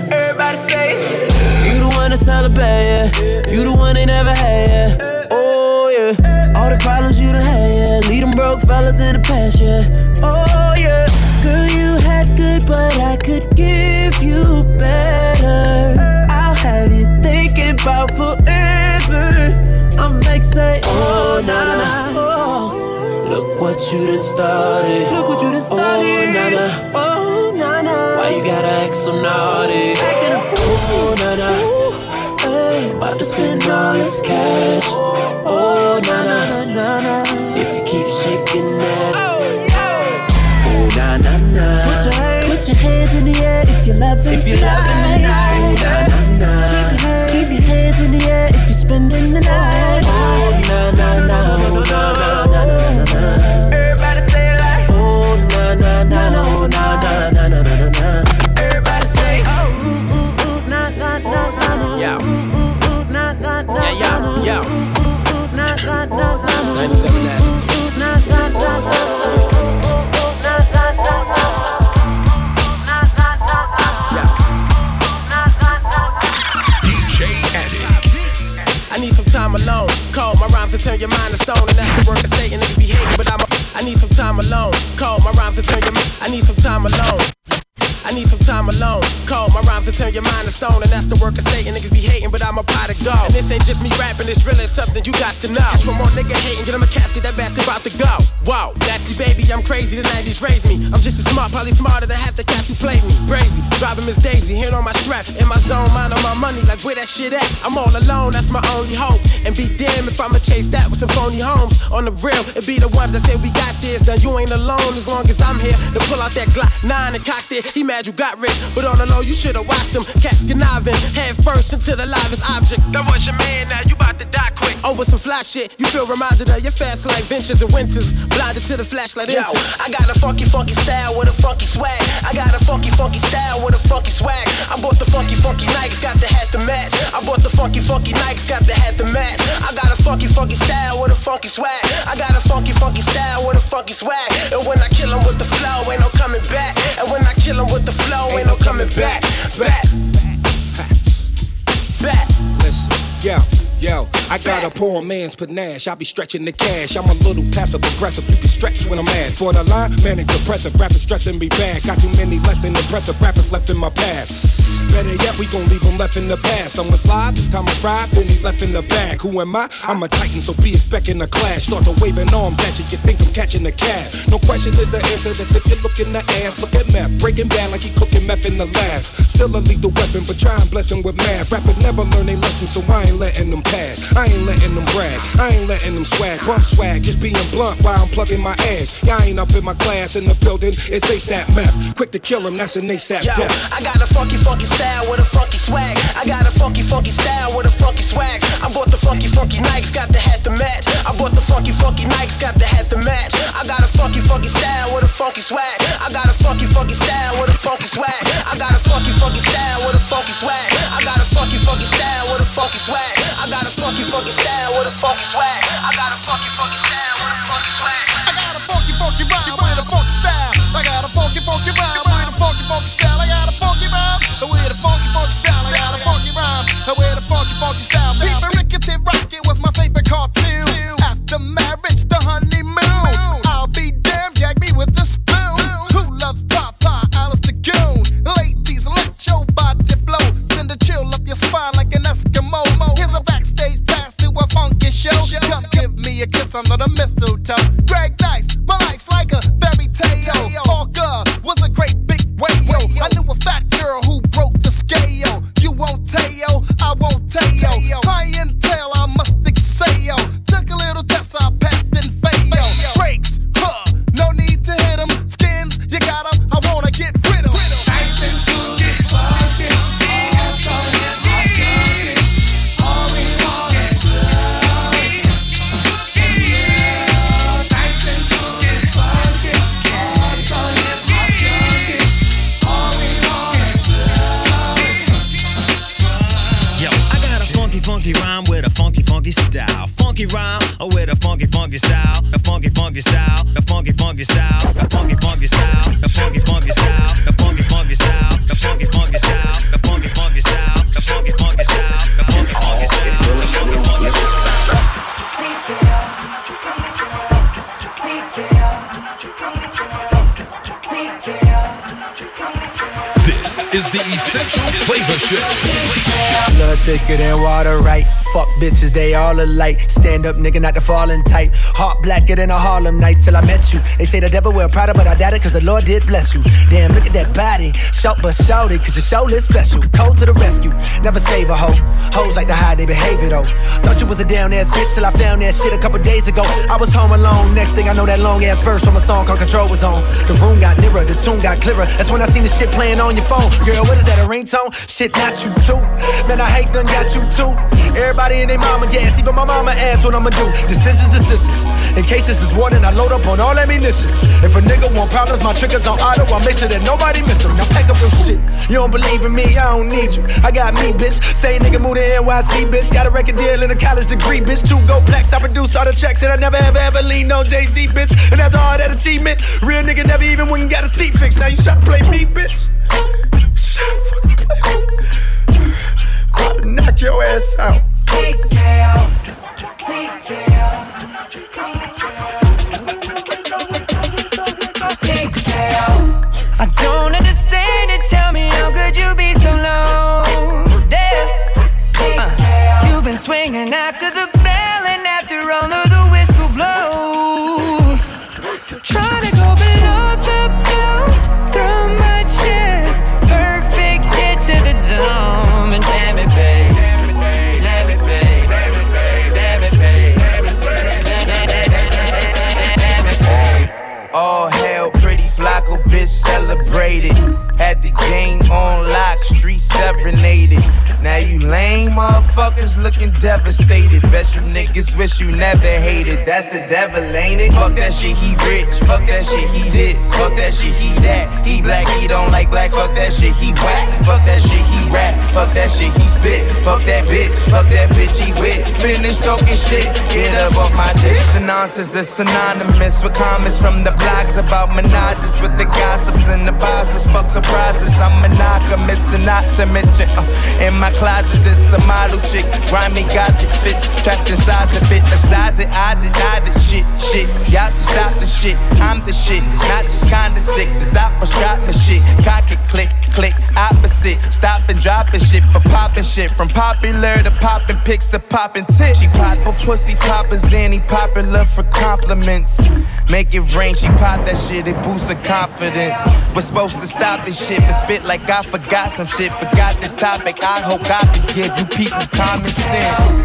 Everybody say You the one to celebrate, yeah. You the one they never had, yeah. Oh, yeah. All the problems you done had, yeah. Lead them broke fellas in the past, yeah. Oh, yeah. Girl, you had good, but I could give you better. I'll have you thinking about forever. I'm make say, oh, na na na. Oh. Look what you done started. Look what you done oh, started. Oh, na na. Oh, na na. Why you gotta act so naughty? Acting a fool. Oh, na na. Hey, about to spend all this cash. Oh, na na. na, na. If you keep shaking that. Oh, oh. na na na. Put your, hand- put your hands in the air if you're loving if you're loving tonight. Oh, na na na. Keep your, hand- keep your hands in the air if you're spending the oh, night. Oh, na na na. Oh, na na na na na na. Everybody turn your mind to stone, and that's the work of Satan. Niggas be hating, but I'm a, I need some time alone. Call my rhymes to turn your I need some time alone. Need some time alone. Call my rhymes to turn your mind to stone, and that's the work of Satan. Niggas be hating, but I'm a of gold. And this ain't just me rapping, it's really something you got to know. Catch one more nigga hating, get him a casket, that bastard about to go. Whoa, nasty baby, I'm crazy, the 90s raised me. I'm just as smart, probably smarter than half the cats who played me. Crazy, driving Miss Daisy, hand on my strap, in my zone, mind on my money, like where that shit at? I'm all alone, that's my only hope. And be damned if I'ma chase that with some phony homes. On the real, it be the ones that say we got this. Now you ain't alone as long as I'm here. To pull out that Glock 9 and cock it. He mad you got rich, but all low, you should've watched them. Cats conniving, head first into the livest object. That was your man, now you about to die quick. Oh, Over some fly shit. You feel reminded of your fast life ventures and winters. Blinded to the flashlight. Yo. I got a funky, funky style with a funky swag. I got a funky, funky style with a funky swag. I bought the funky, funky Nikes, got the hat to match. I bought the funky, funky Nikes, got the hat to match. I got a funky, funky style with a funky swag. I got a funky, funky style with a funky swag. And when I kill 'em with the flow, ain't no coming back. And when I kill 'em with the flow, ain't no coming back. Back. Back. Listen, yo, yo, I got a poor man's panache. I be stretching the cash. I'm a little passive aggressive. You can stretch when I'm mad. For the line, manic depressive. Rappers stressing me bad. Got too many less than impressive rappers left in my path. Better yet, we gon' leave them left in the past. Someone's live, this time I ride, then he left in the bag. Who am I? I'm a titan, so be expecting a clash. Start to waving arms at you, you think I'm catching a cab. No question is the answer, that if you look in the ass, look at meth. Breaking bad like he cooking meth in the lab. Still a lethal weapon, but try and bless him with math. Rappers never learn their lesson, so I ain't letting them pass. I ain't letting them brag, I ain't letting them swag. Bump swag, just being blunt while I'm plugging my ass. Y'all ain't up in my class in the building, it's ASAP meth. Quick to kill him, that's an ASAP Yo, death. I got a funky, funky style with a funky swag. I got a funky, funky style with a funky swag. I bought the funky, funky Nikes, got the hat to match. I bought the funky, funky Nikes, got the hat to match. I got a funky, funky style with a funky swag. I got a funky, funky style with a funky swag. I got a funky, funky style with a funky swag. I got a funky, funky style with a funky swag. I got a funky, funky style with a funky swag. I got a funky, funky style with a funky swag. I got a funky, funky rhyme with a funky style. I got a funky, funky rhyme with a funky, funky style. I got under the mistletoe. Greg Nice, my life's color like Stand up, nigga, not the falling type. Heart blacker than a Harlem nights till I met you. They say the devil wear Prada, but I doubt it, cause the Lord did bless you. Damn, look at that body. Shout but shout it, cause your show is special. Cold to the rescue. Never save a hoe. Hoes like to hide their behavior though. Thought you was a down ass bitch till I found that shit a couple days ago. I was home alone. Next thing I know, that long ass verse from a song called Control was on. The room got nearer, the tune got clearer. That's when I seen the shit playing on your phone. Girl, what is that, a ringtone? Shit, not you too. Man, I hate done got you too. Everybody in their mama gas, even my mama asked what I'ma do. Decisions, decisions. In case this is warning, I load up on all ammunition. If a nigga want problems, my triggers on auto. I make sure that nobody miss them. Now pack up your shit. You don't believe in me, I don't need you. I got me, bitch. Same nigga moved to NYC, bitch. Got a record deal and a college degree, bitch. Two gold plaques, I produce all the tracks, and I never ever ever lean on Jay Z, bitch. And after all that achievement, real nigga never even went and got his teeth fixed. Now you try to play me, bitch. Fucking play me. About to knock your ass out. I looking devastated. Bet you niggas wish you never hated. That's the devil, ain't it? Fuck that shit, he rich. Fuck that shit, he this. Fuck that shit, he that. He black, he don't like blacks. Fuck that shit, he whack. Fuck that shit, he rap. Fuck that shit, he spit. Fuck that bitch. Fuck that bitch, he with. Finish talking shit. Get up off my dick. The nonsense is synonymous with comments from the blogs about menages with the gossips and the bosses. Fuck surprises. I'm monogamous and not to mention. Uh, in my closet, it's a model chick. Grimy gothic fits. Trapped inside the fit. Besides it, I deny the shit. Shit. Y'all should stop the shit. I'm the shit. Not just kinda sick. The doctors got me shit. Cock it, click, click. Opposite. Stop and dropping shit for popping shit. From popular to popping pics to popping tits. She pop a pussy poppers, then he popular for compliments. Make it rain, she pop that shit, it boosts her confidence. We're supposed to stop this shit, but spit like I forgot some shit. Forgot the topic, I hope I can give you people common sense.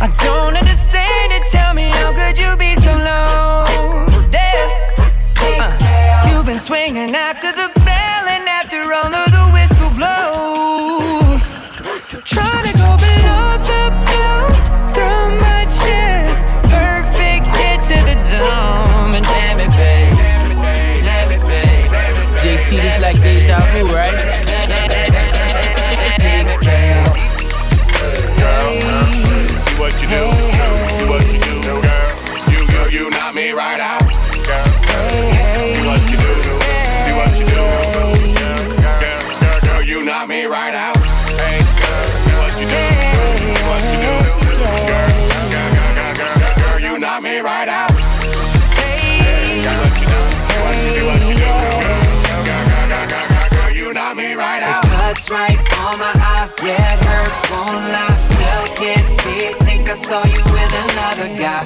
I don't understand it. Tell me how could you be so low? There. Uh, you've been swinging after the bell and after all of the I saw you with another guy.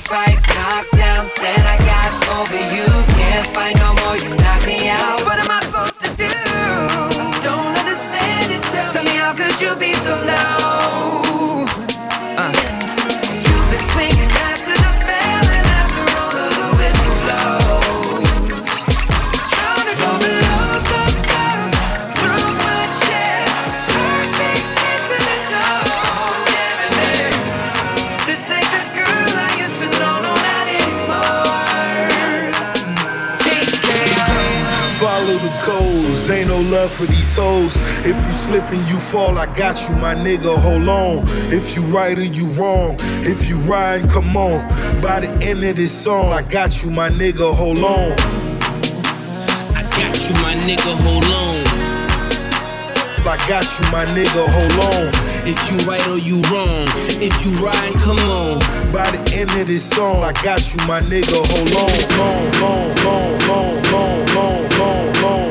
Fight, knocked down, then I got over you. Can't fight no more, you knock me out. What am I supposed to do? Don't understand it, tell, tell me how could you be so low? love for these souls. If you slip and you fall, I got you, my nigga, hold on. If you right or you wrong, if you ride, come on. By the end of this song, I got you, my nigga, hold on. I got you, my nigga, hold on. I got you, my nigga, hold on. If you right or you wrong, if you ride, come on. By the end of this song, I got you, my nigga, hold on. Long, long, long, long, long, long, long, long.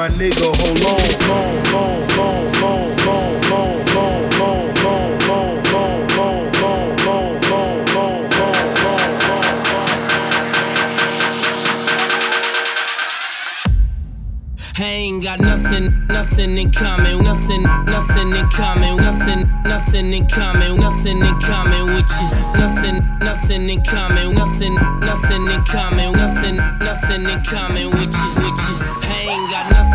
My nigga, hold on. Long, long, long, long, long, long, long, I ain't got nothing, nothing in common, nothing, nothing in common, nothing, nothing in common, nothing in common, which is nothing, nothing in common, nothing, nothing in common, nothing, nothing in common, which is, which is, ain't got nothing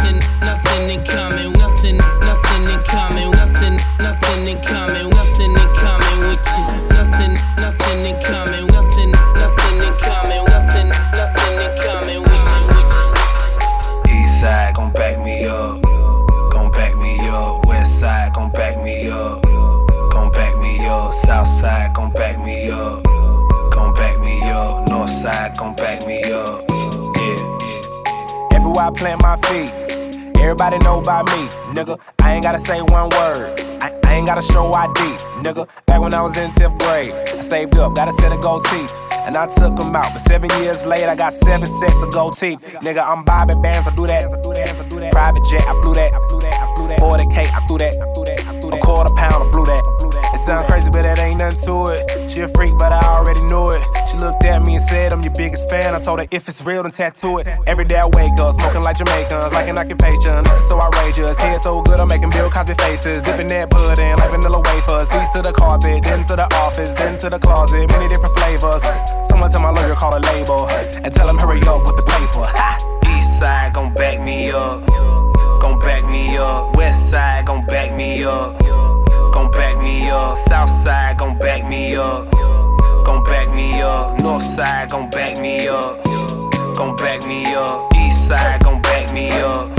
nigga. Back when I was in 10th grade, I saved up, got a set of gold teeth. And I took them out, but seven years later, I got seven sets of gold teeth. Nigga, I'm Bobby Bands, I do that. I do that. Private jet, I flew that. 40k, I threw that. A quarter pound, I blew that. Sound crazy, but that ain't nothing to it. She a freak, but I already knew it. She looked at me and said, I'm your biggest fan. I told her, if it's real, then tattoo it. Every day I wake up, smoking like Jamaicans, like an occupation. This is so outrageous. Head so good, I'm making Bill Cosby faces. Dipping that pudding like vanilla wafers. Feet to the carpet, then to the office, then to the closet. Many different flavors. Someone tell my lawyer, call a label. And tell him, hurry up with the paper. Ha! East side gon' back me up. Gon' back me up. West side gon' back me up. Gon' back me up. South side gon' back me up. Gon' back me up. North side gon' back me up. Gon' back me up. East side gon' back me up.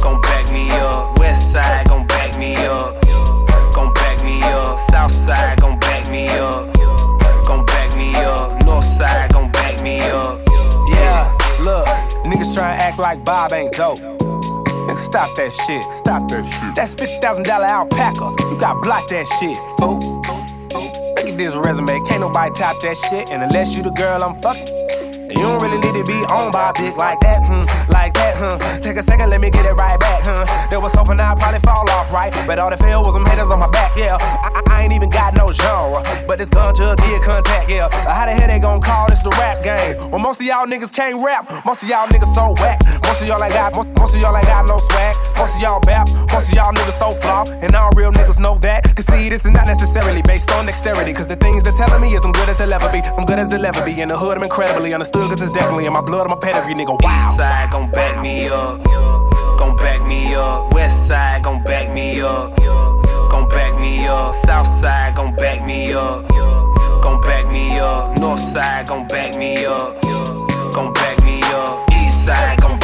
Gon' back me up. West side gon' back me up. Gon' back me up. South side gon' back me up. Gon' back me up. North side gon' back me up. Yeah, look, niggas try to act like Bob ain't dope. Stop that shit. Stop that shit. That's fifty thousand dollar alpaca. You got block that shit, fool. Look at this resume. Can't nobody top that shit. And unless you the girl I'm fucking. You don't really need to be owned by a dick like that, hmm, like that, huh? Take a second, let me get it right back, huh? There was hoping I'd probably fall off, right? But all that fell was some haters on my back, yeah. I, I, I ain't even got no genre, but this gun just get contact, yeah. How the hell they gon' call this the rap game? Well, most of y'all niggas can't rap, most of y'all niggas so whack. Most of y'all ain't got, most, most of y'all ain't got no swag. Most of y'all bap, most of y'all niggas so flop, and all real niggas know that. Cause see, this is not necessarily based on dexterity, cause the things they're telling me is I'm good as they'll ever be. I'm good as they'll ever be. In the hood, I'm incredibly understood, cause it's definitely in my blood, I'm a pedigree, nigga. Wow. Side gon' back me up. Gon' back me up. West side gon' back me up. Gon' back me up. South side gon' back me up. Gon' back me up. North side gon' back me up. Gon' back me up. East side gon'